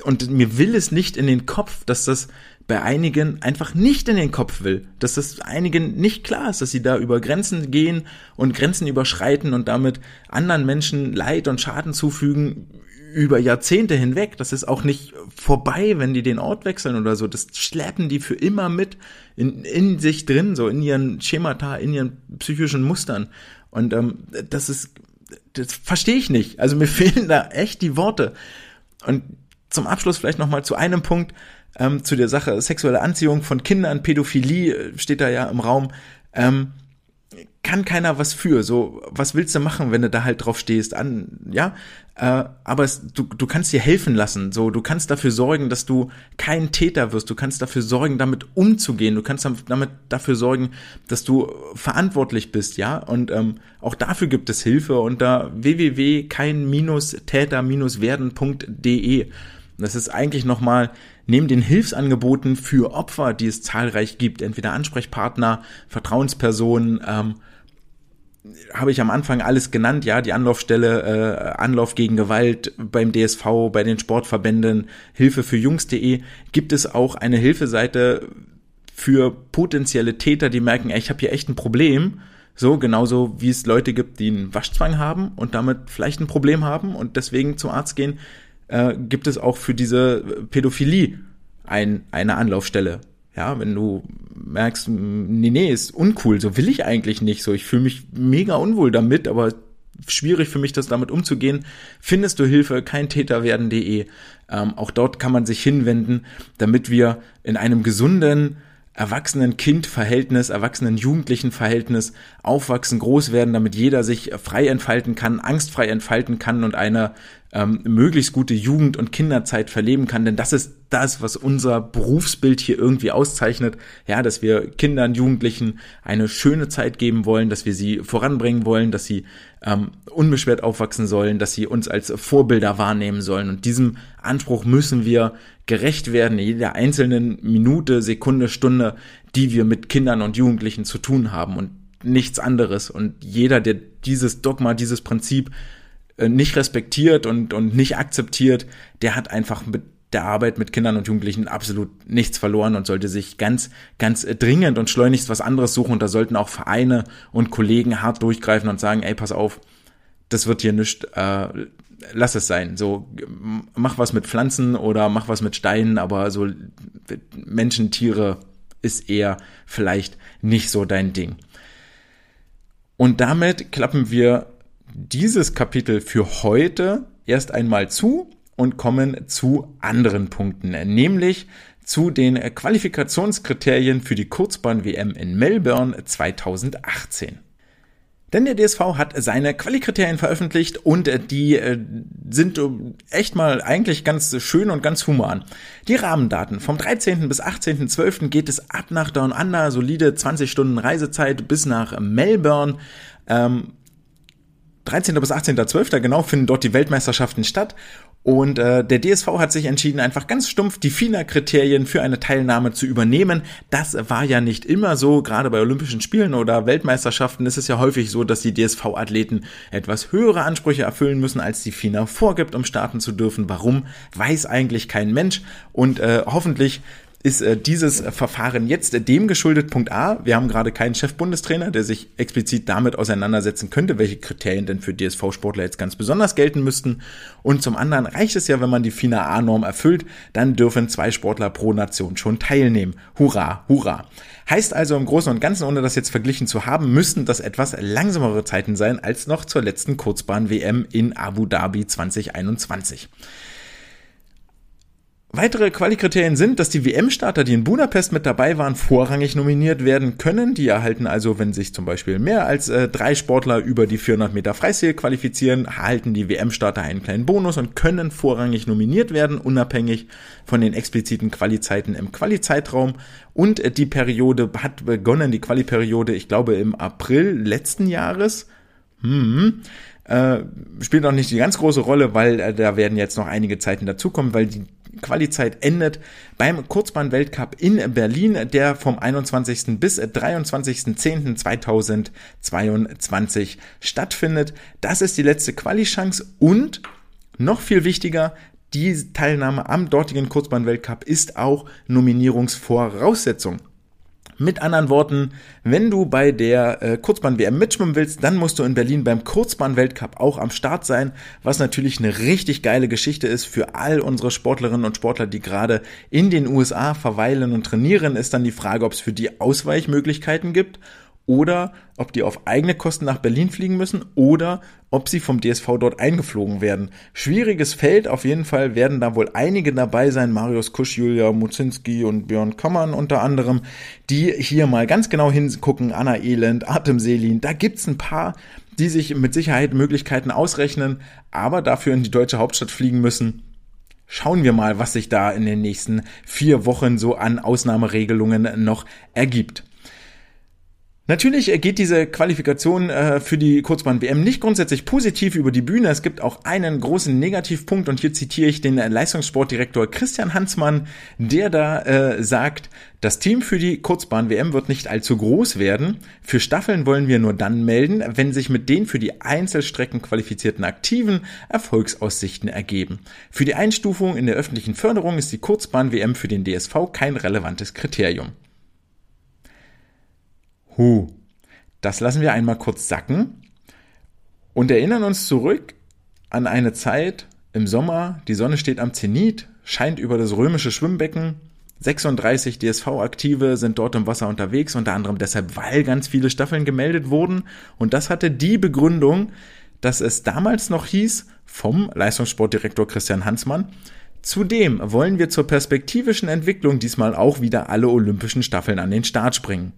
Und mir will es nicht in den Kopf, dass das bei einigen einfach nicht in den Kopf will, dass das einigen nicht klar ist, dass sie da über Grenzen gehen und Grenzen überschreiten und damit anderen Menschen Leid und Schaden zufügen über Jahrzehnte hinweg. Das ist auch nicht vorbei, wenn die den Ort wechseln oder so. Das schleppen die für immer mit in, in sich drin, so in ihren Schemata, in ihren psychischen Mustern. Und ähm, das ist, das verstehe ich nicht. Also mir fehlen da echt die Worte. Und zum Abschluss vielleicht noch mal zu einem Punkt. ähm, zu der Sache sexuelle Anziehung von Kindern, Pädophilie steht da ja im Raum. Ähm, kann keiner was für. So, was willst du machen, wenn du da halt drauf stehst? An, ja, äh, aber es, du, du kannst dir helfen lassen. So, du kannst dafür sorgen, dass du kein Täter wirst. Du kannst dafür sorgen, damit umzugehen. Du kannst damit dafür sorgen, dass du verantwortlich bist, ja. Und ähm, auch dafür gibt es Hilfe unter www.kein-täter-werden.de. Das ist eigentlich nochmal neben den Hilfsangeboten für Opfer, die es zahlreich gibt, entweder Ansprechpartner, Vertrauenspersonen, ähm, habe ich am Anfang alles genannt, ja, die Anlaufstelle, äh, Anlauf gegen Gewalt beim DSV, bei den Sportverbänden, Hilfe für Jungs.de, gibt es auch eine Hilfeseite für potenzielle Täter, die merken, ey, ich habe hier echt ein Problem. So, genauso wie es Leute gibt, die einen Waschzwang haben und damit vielleicht ein Problem haben und deswegen zum Arzt gehen, äh, gibt es auch für diese Pädophilie ein, eine Anlaufstelle. Ja, wenn du merkst, nee, nee, ist uncool, so will ich eigentlich nicht, so ich fühle mich mega unwohl damit, aber schwierig für mich, das damit umzugehen, findest du Hilfe, kein Täter werden.de. Ähm, auch dort kann man sich hinwenden, damit wir in einem gesunden, Erwachsenen-Kind-Verhältnis, Erwachsenen-Jugendlichen-Verhältnis aufwachsen, groß werden, damit jeder sich frei entfalten kann, angstfrei entfalten kann und eine ähm, möglichst gute Jugend- und Kinderzeit verleben kann. Denn das ist das, was unser Berufsbild hier irgendwie auszeichnet. Ja, dass wir Kindern, Jugendlichen eine schöne Zeit geben wollen, dass wir sie voranbringen wollen, dass sie ähm, unbeschwert aufwachsen sollen, dass sie uns als Vorbilder wahrnehmen sollen. Und diesem Anspruch müssen wir gerecht werden, jeder einzelnen Minute, Sekunde, Stunde, die wir mit Kindern und Jugendlichen zu tun haben und nichts anderes. Und jeder, der dieses Dogma, dieses Prinzip nicht respektiert und, und nicht akzeptiert, der hat einfach mit der Arbeit mit Kindern und Jugendlichen absolut nichts verloren und sollte sich ganz, ganz dringend und schleunigst was anderes suchen. Und da sollten auch Vereine und Kollegen hart durchgreifen und sagen, ey, pass auf, das wird hier nicht, äh, lass es sein. So, mach was mit Pflanzen oder mach was mit Steinen, aber so Menschen, Tiere ist eher vielleicht nicht so dein Ding. Und damit klappen wir dieses Kapitel für heute erst einmal zu und kommen zu anderen Punkten, nämlich zu den Qualifikationskriterien für die Kurzbahn-WM in Melbourne 2018. Denn der DSV hat seine Qualikriterien veröffentlicht und die äh, sind äh, echt mal eigentlich ganz schön und ganz human. Die Rahmendaten. Vom 13. bis 18.12. geht es ab nach Down Under, solide 20 Stunden Reisezeit bis nach Melbourne. Ähm, 13. bis 18.12. genau finden dort die Weltmeisterschaften statt. Und äh, der DSV hat sich entschieden, einfach ganz stumpf die FINA-Kriterien für eine Teilnahme zu übernehmen. Das war ja nicht immer so. Gerade bei Olympischen Spielen oder Weltmeisterschaften ist es ja häufig so, dass die DSV-Athleten etwas höhere Ansprüche erfüllen müssen, als die FINA vorgibt, um starten zu dürfen. Warum, weiß eigentlich kein Mensch. Und äh, hoffentlich ist äh, dieses Verfahren jetzt dem geschuldet. Punkt A. Wir haben gerade keinen Chef-Bundestrainer, der sich explizit damit auseinandersetzen könnte, welche Kriterien denn für DSV-Sportler jetzt ganz besonders gelten müssten. Und zum anderen reicht es ja, wenn man die FINA A-Norm erfüllt, dann dürfen zwei Sportler pro Nation schon teilnehmen. Hurra, hurra. Heißt also im Großen und Ganzen, ohne das jetzt verglichen zu haben, müssten das etwas langsamere Zeiten sein als noch zur letzten Kurzbahn-WM in Abu Dhabi 2021. Weitere Qualikriterien sind, dass die WM-Starter, die in Budapest mit dabei waren, vorrangig nominiert werden können. Die erhalten also, wenn sich zum Beispiel mehr als äh, drei Sportler über die 400 Meter Freistil qualifizieren, erhalten die WM-Starter einen kleinen Bonus und können vorrangig nominiert werden, unabhängig von den expliziten Qualizeiten im Qualizeitraum. Und äh, die Periode hat begonnen, die Qualiperiode, ich glaube im April letzten Jahres. Hm. Äh, spielt auch nicht die ganz große Rolle, weil äh, da werden jetzt noch einige Zeiten dazukommen, weil die Qualizeit endet beim Kurzbahn-Weltcup in Berlin, der vom 21. bis 23.10.2022 stattfindet. Das ist die letzte Quali-Chance und noch viel wichtiger, die Teilnahme am dortigen Kurzbahn-Weltcup ist auch Nominierungsvoraussetzung. Mit anderen Worten, wenn du bei der äh, Kurzbahn-WM mitschwimmen willst, dann musst du in Berlin beim Kurzbahn-Weltcup auch am Start sein, was natürlich eine richtig geile Geschichte ist für all unsere Sportlerinnen und Sportler, die gerade in den USA verweilen und trainieren, ist dann die Frage, ob es für die Ausweichmöglichkeiten gibt oder ob die auf eigene Kosten nach Berlin fliegen müssen oder ob sie vom DSV dort eingeflogen werden. Schwieriges Feld, auf jeden Fall werden da wohl einige dabei sein, Marius Kusch, Julia Muzinski und Björn Kammern unter anderem, die hier mal ganz genau hingucken, Anna Elend, Artem Selin, da gibt's ein paar, die sich mit Sicherheit Möglichkeiten ausrechnen, aber dafür in die deutsche Hauptstadt fliegen müssen. Schauen wir mal, was sich da in den nächsten vier Wochen so an Ausnahmeregelungen noch ergibt. Natürlich geht diese Qualifikation äh, für die Kurzbahn-WM nicht grundsätzlich positiv über die Bühne. Es gibt auch einen großen Negativpunkt und hier zitiere ich den Leistungssportdirektor Christian Hansmann, der da äh, sagt, das Team für die Kurzbahn-WM wird nicht allzu groß werden. Für Staffeln wollen wir nur dann melden, wenn sich mit den für die Einzelstrecken qualifizierten Aktiven Erfolgsaussichten ergeben. Für die Einstufung in der öffentlichen Förderung ist die Kurzbahn-WM für den DSV kein relevantes Kriterium. Huh. Das lassen wir einmal kurz sacken und erinnern uns zurück an eine Zeit im Sommer, die Sonne steht am Zenit, scheint über das römische Schwimmbecken. 36 DSV-Aktive sind dort im Wasser unterwegs, unter anderem deshalb, weil ganz viele Staffeln gemeldet wurden. Und das hatte die Begründung, dass es damals noch hieß, vom Leistungssportdirektor Christian Hansmann, Zudem wollen wir zur perspektivischen Entwicklung diesmal auch wieder alle olympischen Staffeln an den Start springen.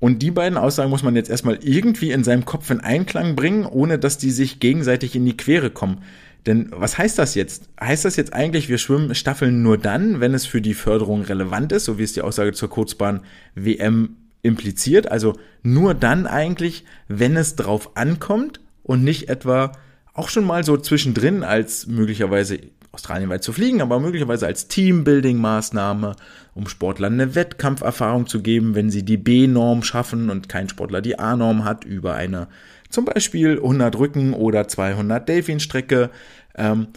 Und die beiden Aussagen muss man jetzt erstmal irgendwie in seinem Kopf in Einklang bringen, ohne dass die sich gegenseitig in die Quere kommen. Denn was heißt das jetzt? Heißt das jetzt eigentlich, wir schwimmen Staffeln nur dann, wenn es für die Förderung relevant ist, so wie es die Aussage zur Kurzbahn WM impliziert? Also nur dann eigentlich, wenn es drauf ankommt und nicht etwa auch schon mal so zwischendrin als möglicherweise australienweit zu fliegen, aber möglicherweise als Teambuilding-Maßnahme, um Sportlern eine Wettkampferfahrung zu geben, wenn sie die B-Norm schaffen und kein Sportler die A-Norm hat, über eine zum Beispiel 100 Rücken oder 200 Delfin-Strecke. Ähm,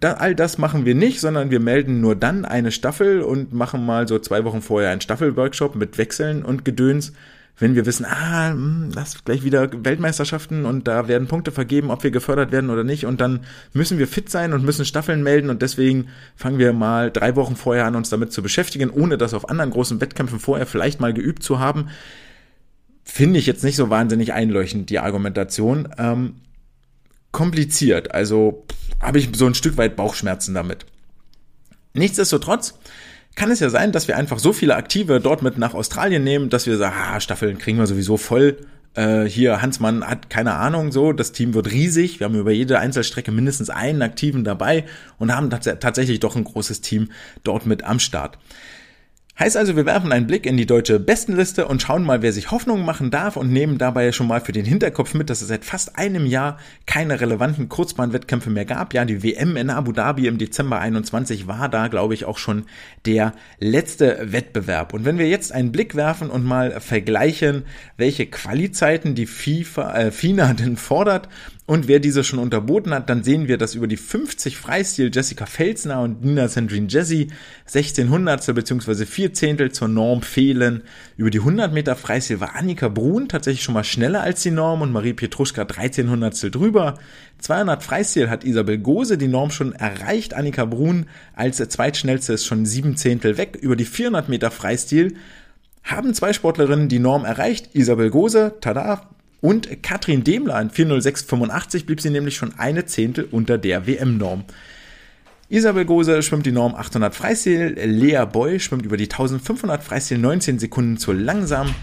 da, all das machen wir nicht, sondern wir melden nur dann eine Staffel und machen mal so zwei Wochen vorher einen Staffelworkshop mit Wechseln und Gedöns wenn wir wissen, ah, hm, das gleich wieder Weltmeisterschaften und da werden Punkte vergeben, ob wir gefördert werden oder nicht und dann müssen wir fit sein und müssen Staffeln melden und deswegen fangen wir mal drei Wochen vorher an, uns damit zu beschäftigen, ohne das auf anderen großen Wettkämpfen vorher vielleicht mal geübt zu haben. Finde ich jetzt nicht so wahnsinnig einleuchtend, die Argumentation. Ähm, kompliziert, also habe ich so ein Stück weit Bauchschmerzen damit. Nichtsdestotrotz, kann es ja sein, dass wir einfach so viele Aktive dort mit nach Australien nehmen, dass wir sagen, ah, Staffeln kriegen wir sowieso voll. Äh, hier, Hansmann hat keine Ahnung, so, das Team wird riesig. Wir haben über jede Einzelstrecke mindestens einen Aktiven dabei und haben tatsächlich doch ein großes Team dort mit am Start. Heißt also, wir werfen einen Blick in die deutsche Bestenliste und schauen mal, wer sich Hoffnungen machen darf und nehmen dabei schon mal für den Hinterkopf mit, dass es seit fast einem Jahr keine relevanten Kurzbahnwettkämpfe mehr gab. Ja, die WM in Abu Dhabi im Dezember 21 war da, glaube ich, auch schon der letzte Wettbewerb. Und wenn wir jetzt einen Blick werfen und mal vergleichen, welche Qualizeiten die FIFA, äh, FINA denn fordert und wer diese schon unterboten hat, dann sehen wir, dass über die 50 Freistil Jessica Felsner und Nina Sandrine Jesse 16 Hundertstel bzw. 4 Zehntel zur Norm fehlen. Über die 100 Meter Freistil war Annika Brun tatsächlich schon mal schneller als die Norm und Marie Pietruschka 13 Hundertstel drüber. 200 Freistil hat Isabel Gose die Norm schon erreicht. Annika Brun als zweitschnellste ist schon 7 Zehntel weg. Über die 400 Meter Freistil haben zwei Sportlerinnen die Norm erreicht. Isabel Gose, tada, und Katrin Demler in 40685 blieb sie nämlich schon eine Zehntel unter der WM-Norm. Isabel Gose schwimmt die Norm 800 Freistil, Lea Boy schwimmt über die 1500 Freistil 19 Sekunden zu langsam.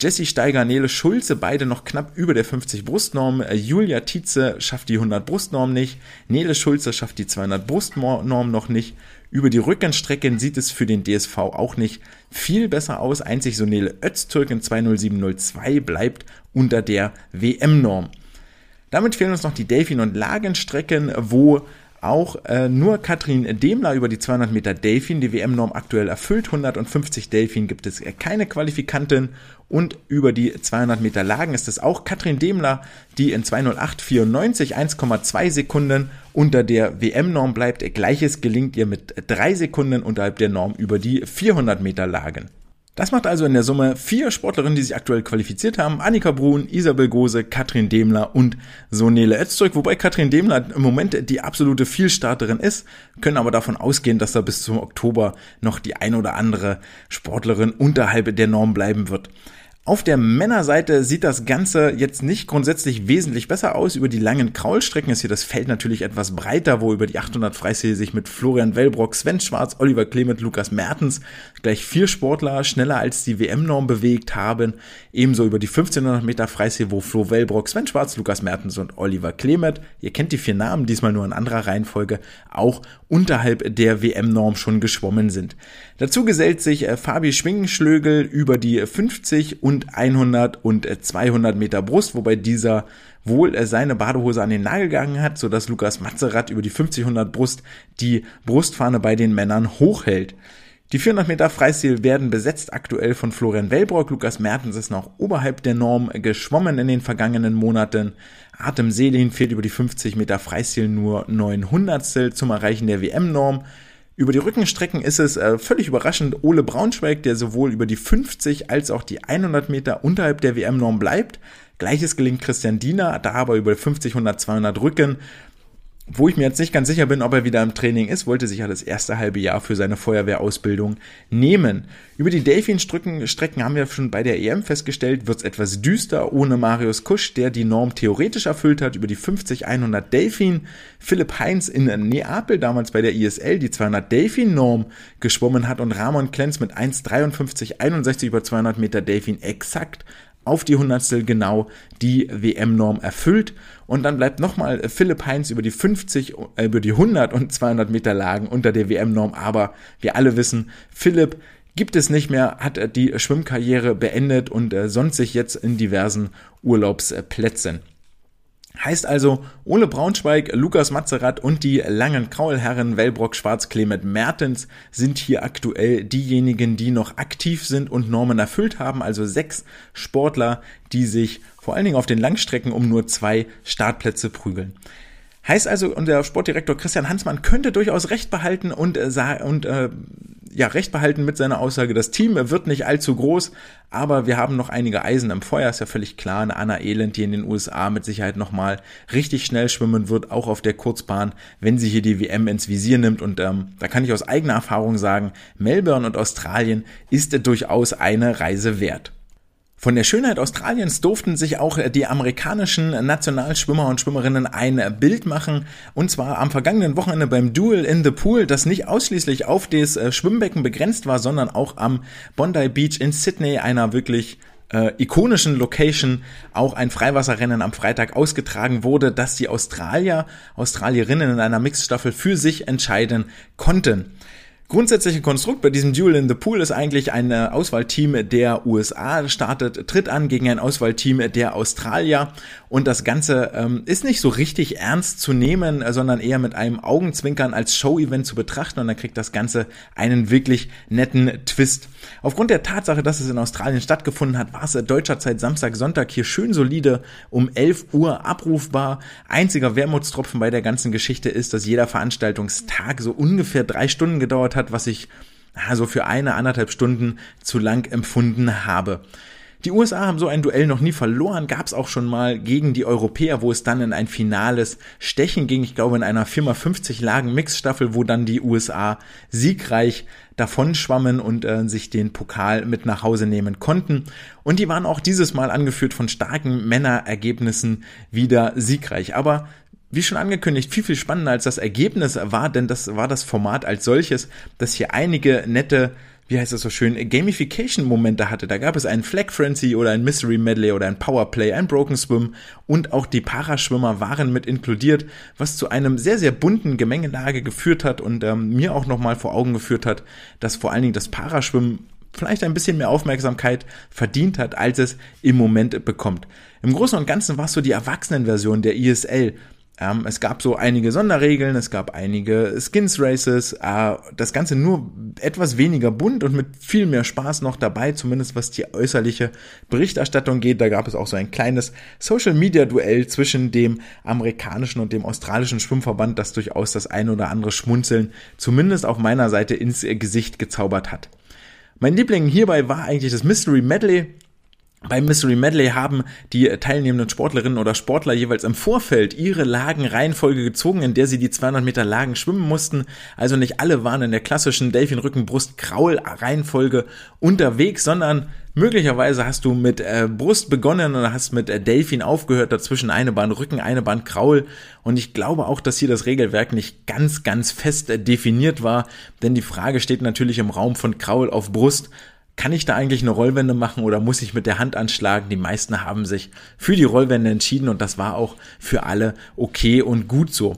Jessie Steiger, Nele Schulze, beide noch knapp über der 50 Brustnorm. Julia Tietze schafft die 100 Brustnorm nicht. Nele Schulze schafft die 200 Brustnorm noch nicht. Über die Rückenstrecken sieht es für den DSV auch nicht viel besser aus. Einzig Sonele Öztürk 20702 bleibt unter der WM-Norm. Damit fehlen uns noch die Delfin- und Lagenstrecken, wo auch äh, nur Katrin Demler über die 200 Meter Delfin die WM-Norm aktuell erfüllt. 150 Delfin gibt es keine Qualifikanten und über die 200 Meter Lagen ist es auch Katrin Demler, die in 208,94 1,2 Sekunden unter der WM-Norm bleibt. Gleiches gelingt ihr mit drei Sekunden unterhalb der Norm über die 400 Meter Lagen. Das macht also in der Summe vier Sportlerinnen, die sich aktuell qualifiziert haben. Annika Brun, Isabel Gose, Katrin Demler und Sonele Öztürk. Wobei Katrin Demler im Moment die absolute Vielstarterin ist, können aber davon ausgehen, dass da bis zum Oktober noch die ein oder andere Sportlerin unterhalb der Norm bleiben wird. Auf der Männerseite sieht das Ganze jetzt nicht grundsätzlich wesentlich besser aus. Über die langen Kraulstrecken ist hier das Feld natürlich etwas breiter, wo über die 800 Freistil sich mit Florian Wellbrock, Sven Schwarz, Oliver Clement, Lukas Mertens gleich vier Sportler schneller als die WM-Norm bewegt haben. Ebenso über die 1500 Meter Freistil, wo Flo Wellbrock, Sven Schwarz, Lukas Mertens und Oliver Clement, ihr kennt die vier Namen, diesmal nur in anderer Reihenfolge, auch unterhalb der WM-Norm schon geschwommen sind. Dazu gesellt sich äh, Fabi Schwingenschlögel über die 50 und und 100 und 200 Meter Brust, wobei dieser wohl äh, seine Badehose an den Nagel gegangen hat, sodass Lukas Matzerath über die 50 Brust die Brustfahne bei den Männern hochhält. Die 400 Meter Freistil werden besetzt aktuell von Florian Wellbrock. Lukas Mertens ist noch oberhalb der Norm geschwommen in den vergangenen Monaten. Artem Selin fehlt über die 50 Meter Freistil nur 900 zum Erreichen der WM-Norm. Über die Rückenstrecken ist es äh, völlig überraschend Ole Braunschweig, der sowohl über die 50 als auch die 100 Meter unterhalb der WM-Norm bleibt. Gleiches gelingt Christian Diener, da aber über 50, 100, 200 Rücken wo ich mir jetzt nicht ganz sicher bin, ob er wieder im Training ist, wollte sich ja das erste halbe Jahr für seine Feuerwehrausbildung nehmen. Über die Delfin-Strecken haben wir schon bei der EM festgestellt, wird es etwas düster ohne Marius Kusch, der die Norm theoretisch erfüllt hat, über die 50-100 Delfin. Philipp Heinz in Neapel, damals bei der ISL, die 200 Delfin-Norm geschwommen hat und Ramon Klenz mit 1,53,61 über 200 Meter Delfin exakt auf die Hundertstel genau die WM-Norm erfüllt. Und dann bleibt nochmal Philipp Heinz über die 50, äh, über die 100 und 200 Meter Lagen unter der WM-Norm. Aber wir alle wissen, Philipp gibt es nicht mehr, hat die Schwimmkarriere beendet und äh, sonst sich jetzt in diversen Urlaubsplätzen. Heißt also, Ole Braunschweig, Lukas Mazerat und die langen Kraulherren Wellbrock, Schwarz, Clement, Mertens sind hier aktuell diejenigen, die noch aktiv sind und Normen erfüllt haben. Also sechs Sportler, die sich vor allen Dingen auf den Langstrecken um nur zwei Startplätze prügeln. Heißt also, und der Sportdirektor Christian Hansmann könnte durchaus recht behalten und, äh, und äh, ja, recht behalten mit seiner Aussage, das Team wird nicht allzu groß, aber wir haben noch einige Eisen im Feuer, ist ja völlig klar. Eine Anna Elend, die in den USA mit Sicherheit nochmal richtig schnell schwimmen wird, auch auf der Kurzbahn, wenn sie hier die WM ins Visier nimmt. Und ähm, da kann ich aus eigener Erfahrung sagen, Melbourne und Australien ist durchaus eine Reise wert. Von der Schönheit Australiens durften sich auch die amerikanischen Nationalschwimmer und Schwimmerinnen ein Bild machen. Und zwar am vergangenen Wochenende beim Duel in the Pool, das nicht ausschließlich auf das äh, Schwimmbecken begrenzt war, sondern auch am Bondi Beach in Sydney, einer wirklich äh, ikonischen Location auch ein Freiwasserrennen am Freitag ausgetragen wurde, dass die Australier, Australierinnen in einer Mixstaffel für sich entscheiden konnten. Grundsätzliche Konstrukt bei diesem Duel in the Pool ist eigentlich ein äh, Auswahlteam der USA startet, tritt an gegen ein Auswahlteam der Australier und das Ganze ähm, ist nicht so richtig ernst zu nehmen, äh, sondern eher mit einem Augenzwinkern als Show-Event zu betrachten und dann kriegt das Ganze einen wirklich netten Twist. Aufgrund der Tatsache, dass es in Australien stattgefunden hat, war es deutscher Zeit Samstag, Sonntag hier schön solide um 11 Uhr abrufbar. Einziger Wermutstropfen bei der ganzen Geschichte ist, dass jeder Veranstaltungstag so ungefähr drei Stunden gedauert hat, was ich also für eine, anderthalb Stunden zu lang empfunden habe. Die USA haben so ein Duell noch nie verloren, gab es auch schon mal gegen die Europäer, wo es dann in ein finales Stechen ging. Ich glaube in einer Firma 50 Lagen Mixstaffel, wo dann die USA siegreich davonschwammen und äh, sich den Pokal mit nach Hause nehmen konnten. Und die waren auch dieses Mal angeführt von starken Männerergebnissen wieder siegreich. Aber wie schon angekündigt, viel, viel spannender als das Ergebnis war, denn das war das Format als solches, das hier einige nette, wie heißt das so schön, Gamification-Momente hatte. Da gab es einen Flag Frenzy oder ein Mystery Medley oder ein Powerplay, ein Broken Swim und auch die Paraschwimmer waren mit inkludiert, was zu einem sehr, sehr bunten Gemengelage geführt hat und ähm, mir auch nochmal vor Augen geführt hat, dass vor allen Dingen das Paraschwimmen vielleicht ein bisschen mehr Aufmerksamkeit verdient hat, als es im Moment bekommt. Im Großen und Ganzen war es so die Erwachsenenversion der ISL ähm, es gab so einige Sonderregeln, es gab einige Skins Races, äh, das Ganze nur etwas weniger bunt und mit viel mehr Spaß noch dabei, zumindest was die äußerliche Berichterstattung geht. Da gab es auch so ein kleines Social Media Duell zwischen dem amerikanischen und dem australischen Schwimmverband, das durchaus das ein oder andere Schmunzeln zumindest auf meiner Seite ins Gesicht gezaubert hat. Mein Liebling hierbei war eigentlich das Mystery Medley. Beim Mystery Medley haben die teilnehmenden Sportlerinnen oder Sportler jeweils im Vorfeld ihre Lagenreihenfolge gezogen, in der sie die 200 Meter Lagen schwimmen mussten. Also nicht alle waren in der klassischen Delfin-Rücken-Brust-Kraul-Reihenfolge unterwegs, sondern möglicherweise hast du mit äh, Brust begonnen und hast mit äh, Delfin aufgehört, dazwischen eine Bahn Rücken, eine Bahn Kraul. Und ich glaube auch, dass hier das Regelwerk nicht ganz, ganz fest äh, definiert war, denn die Frage steht natürlich im Raum von Kraul auf Brust kann ich da eigentlich eine Rollwende machen oder muss ich mit der Hand anschlagen? Die meisten haben sich für die Rollwende entschieden und das war auch für alle okay und gut so.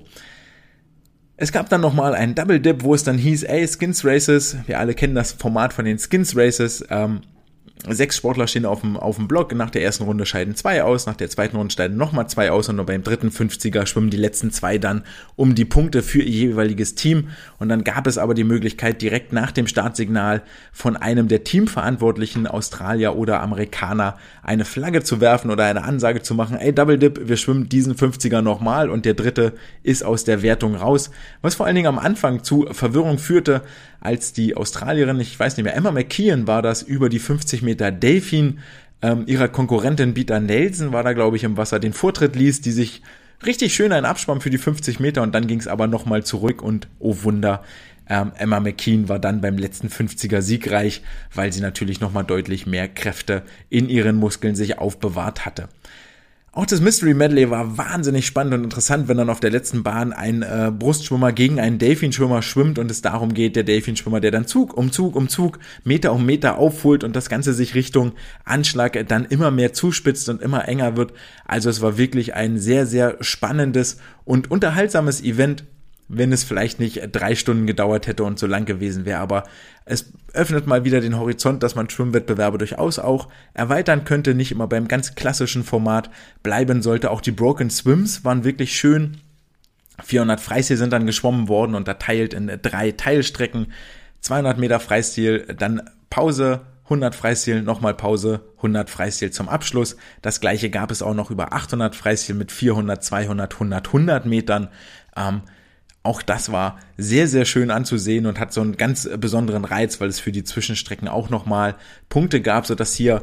Es gab dann nochmal einen Double Dip, wo es dann hieß, ey, Skins Races, wir alle kennen das Format von den Skins Races, ähm, Sechs Sportler stehen auf dem, auf dem Block. Nach der ersten Runde scheiden zwei aus, nach der zweiten Runde scheiden nochmal zwei aus und nur beim dritten 50er schwimmen die letzten zwei dann um die Punkte für ihr jeweiliges Team. Und dann gab es aber die Möglichkeit, direkt nach dem Startsignal von einem der Teamverantwortlichen, Australier oder Amerikaner, eine Flagge zu werfen oder eine Ansage zu machen, ey, Double Dip, wir schwimmen diesen 50er nochmal und der dritte ist aus der Wertung raus. Was vor allen Dingen am Anfang zu Verwirrung führte, als die Australierin, ich weiß nicht mehr, Emma McKeon war das, über die 50 Meter Delfin ähm, ihrer Konkurrentin Bita Nelson war da, glaube ich, im Wasser den Vortritt ließ, die sich richtig schön einen Abspann für die 50 Meter und dann ging es aber nochmal zurück und oh Wunder, ähm, Emma McKean war dann beim letzten 50er siegreich, weil sie natürlich nochmal deutlich mehr Kräfte in ihren Muskeln sich aufbewahrt hatte. Auch das Mystery Medley war wahnsinnig spannend und interessant, wenn dann auf der letzten Bahn ein äh, Brustschwimmer gegen einen Delfinschwimmer schwimmt und es darum geht, der Delfinschwimmer, der dann Zug um Zug um Zug, Meter um Meter aufholt und das Ganze sich Richtung Anschlag dann immer mehr zuspitzt und immer enger wird. Also es war wirklich ein sehr, sehr spannendes und unterhaltsames Event wenn es vielleicht nicht drei Stunden gedauert hätte und so lang gewesen wäre. Aber es öffnet mal wieder den Horizont, dass man Schwimmwettbewerbe durchaus auch erweitern könnte, nicht immer beim ganz klassischen Format bleiben sollte. Auch die Broken Swims waren wirklich schön. 400 Freistil sind dann geschwommen worden, unterteilt in drei Teilstrecken. 200 Meter Freistil, dann Pause, 100 Freistil, nochmal Pause, 100 Freistil zum Abschluss. Das gleiche gab es auch noch über 800 Freistil mit 400, 200, 100, 100 Metern. Ähm, auch das war sehr, sehr schön anzusehen und hat so einen ganz besonderen Reiz, weil es für die Zwischenstrecken auch nochmal Punkte gab, so dass hier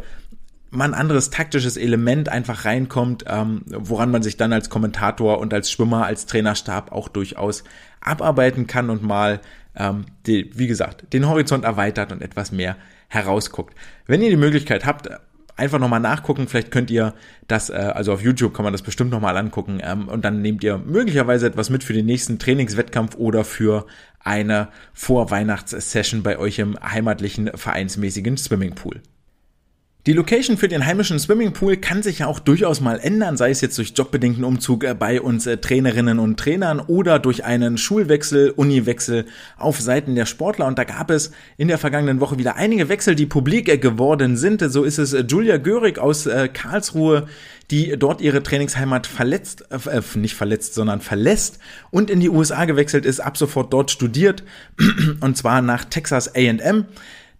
mal ein anderes taktisches Element einfach reinkommt, ähm, woran man sich dann als Kommentator und als Schwimmer, als Trainerstab auch durchaus abarbeiten kann und mal, ähm, die, wie gesagt, den Horizont erweitert und etwas mehr herausguckt. Wenn ihr die Möglichkeit habt, einfach nochmal nachgucken. Vielleicht könnt ihr das, äh, also auf YouTube kann man das bestimmt nochmal angucken. Ähm, und dann nehmt ihr möglicherweise etwas mit für den nächsten Trainingswettkampf oder für eine Vorweihnachtssession bei euch im heimatlichen vereinsmäßigen Swimmingpool. Die Location für den heimischen Swimmingpool kann sich ja auch durchaus mal ändern, sei es jetzt durch jobbedingten Umzug äh, bei uns äh, Trainerinnen und Trainern oder durch einen Schulwechsel, Uniwechsel auf Seiten der Sportler. Und da gab es in der vergangenen Woche wieder einige Wechsel, die publik äh, geworden sind. So ist es Julia Görig aus Karlsruhe, die dort ihre Trainingsheimat verletzt, äh, nicht verletzt, sondern verlässt und in die USA gewechselt ist, ab sofort dort studiert und zwar nach Texas A&M.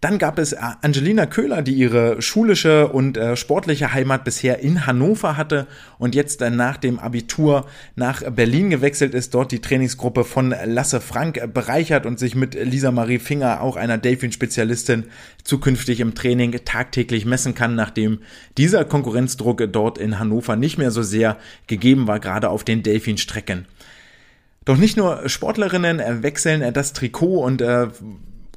Dann gab es äh, Angelina Köhler, die ihre schulische und äh, sportliche Heimat bisher in Hannover hatte und jetzt äh, nach dem Abitur nach Berlin gewechselt ist, dort die Trainingsgruppe von Lasse Frank äh, bereichert und sich mit Lisa Marie Finger, auch einer Delfin-Spezialistin, zukünftig im Training tagtäglich messen kann, nachdem dieser Konkurrenzdruck dort in Hannover nicht mehr so sehr gegeben war, gerade auf den Delfin-Strecken. Doch nicht nur Sportlerinnen äh, wechseln das Trikot und äh,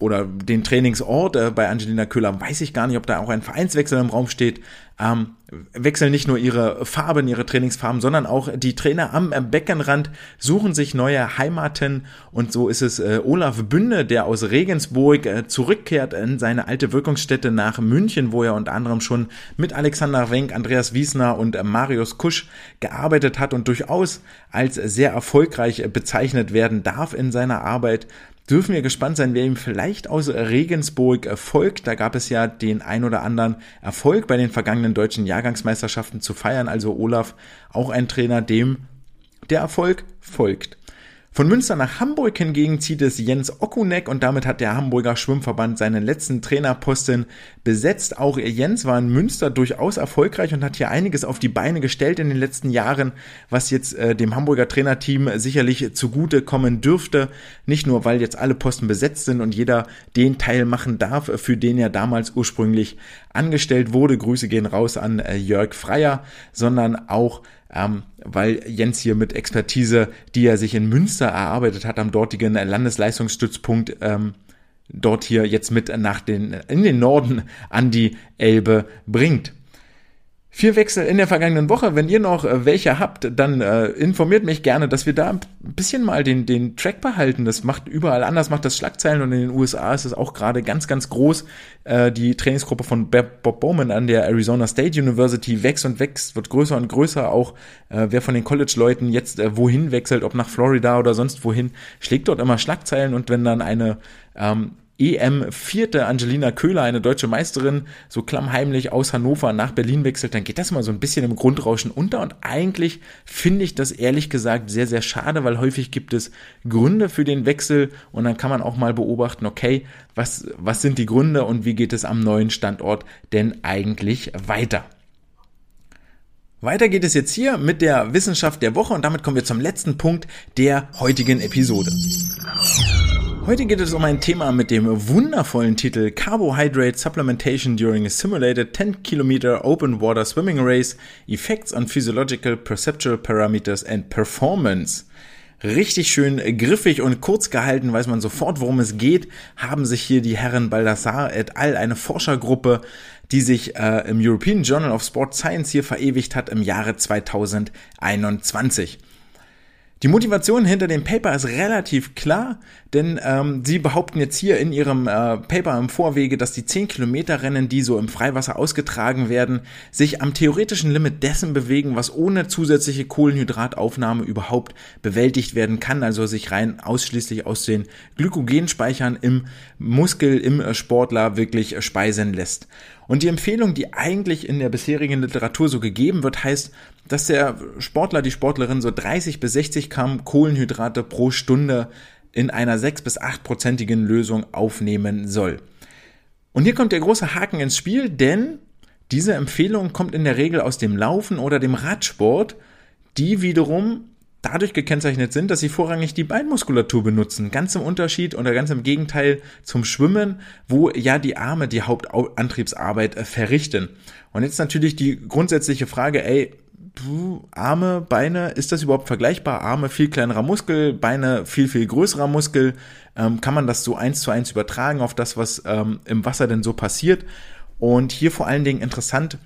oder den Trainingsort äh, bei Angelina Köhler weiß ich gar nicht, ob da auch ein Vereinswechsel im Raum steht. Ähm, wechseln nicht nur ihre Farben, ihre Trainingsfarben, sondern auch die Trainer am Beckenrand suchen sich neue Heimaten und so ist es äh, Olaf Bünde, der aus Regensburg äh, zurückkehrt in seine alte Wirkungsstätte nach München, wo er unter anderem schon mit Alexander Wenk, Andreas Wiesner und äh, Marius Kusch gearbeitet hat und durchaus als sehr erfolgreich bezeichnet werden darf in seiner Arbeit dürfen wir gespannt sein, wer ihm vielleicht aus Regensburg folgt. Da gab es ja den ein oder anderen Erfolg bei den vergangenen deutschen Jahrgangsmeisterschaften zu feiern. Also Olaf, auch ein Trainer, dem der Erfolg folgt. Von Münster nach Hamburg hingegen zieht es Jens Okunek und damit hat der Hamburger Schwimmverband seinen letzten Trainerposten besetzt. Auch Jens war in Münster durchaus erfolgreich und hat hier einiges auf die Beine gestellt in den letzten Jahren, was jetzt äh, dem Hamburger Trainerteam sicherlich zugute kommen dürfte. Nicht nur, weil jetzt alle Posten besetzt sind und jeder den Teil machen darf, für den er damals ursprünglich angestellt wurde. Grüße gehen raus an äh, Jörg Freier, sondern auch ähm, weil Jens hier mit Expertise, die er sich in Münster erarbeitet hat, am dortigen Landesleistungsstützpunkt, ähm, dort hier jetzt mit nach den, in den Norden an die Elbe bringt. Vier Wechsel in der vergangenen Woche. Wenn ihr noch äh, welche habt, dann äh, informiert mich gerne, dass wir da ein bisschen mal den, den Track behalten. Das macht überall anders, macht das Schlagzeilen und in den USA ist es auch gerade ganz, ganz groß. Äh, die Trainingsgruppe von Bob Bowman an der Arizona State University wächst und wächst, wird größer und größer. Auch äh, wer von den College-Leuten jetzt äh, wohin wechselt, ob nach Florida oder sonst wohin, schlägt dort immer Schlagzeilen und wenn dann eine ähm, EM vierte Angelina Köhler, eine deutsche Meisterin, so klammheimlich aus Hannover nach Berlin wechselt, dann geht das mal so ein bisschen im Grundrauschen unter und eigentlich finde ich das ehrlich gesagt sehr, sehr schade, weil häufig gibt es Gründe für den Wechsel und dann kann man auch mal beobachten, okay, was, was sind die Gründe und wie geht es am neuen Standort denn eigentlich weiter? Weiter geht es jetzt hier mit der Wissenschaft der Woche und damit kommen wir zum letzten Punkt der heutigen Episode. Heute geht es um ein Thema mit dem wundervollen Titel Carbohydrate Supplementation during a Simulated 10 Kilometer Open Water Swimming Race Effects on Physiological Perceptual Parameters and Performance. Richtig schön griffig und kurz gehalten, weiß man sofort, worum es geht, haben sich hier die Herren Baldassar et al., eine Forschergruppe, die sich äh, im European Journal of Sport Science hier verewigt hat im Jahre 2021. Die Motivation hinter dem Paper ist relativ klar, denn ähm, sie behaupten jetzt hier in ihrem äh, Paper im Vorwege, dass die 10 Kilometer Rennen, die so im Freiwasser ausgetragen werden, sich am theoretischen Limit dessen bewegen, was ohne zusätzliche Kohlenhydrataufnahme überhaupt bewältigt werden kann, also sich rein ausschließlich aus den Glykogenspeichern im Muskel, im Sportler wirklich speisen lässt. Und die Empfehlung, die eigentlich in der bisherigen Literatur so gegeben wird, heißt, dass der Sportler, die Sportlerin so 30 bis 60 Gramm Kohlenhydrate pro Stunde in einer 6 bis 8-prozentigen Lösung aufnehmen soll. Und hier kommt der große Haken ins Spiel, denn diese Empfehlung kommt in der Regel aus dem Laufen oder dem Radsport, die wiederum dadurch gekennzeichnet sind, dass sie vorrangig die Beinmuskulatur benutzen. Ganz im Unterschied oder ganz im Gegenteil zum Schwimmen, wo ja die Arme die Hauptantriebsarbeit verrichten. Und jetzt natürlich die grundsätzliche Frage, ey, Arme, Beine, ist das überhaupt vergleichbar? Arme viel kleinerer Muskel, Beine viel, viel größerer Muskel. Ähm, kann man das so eins zu eins übertragen auf das, was ähm, im Wasser denn so passiert? Und hier vor allen Dingen interessant,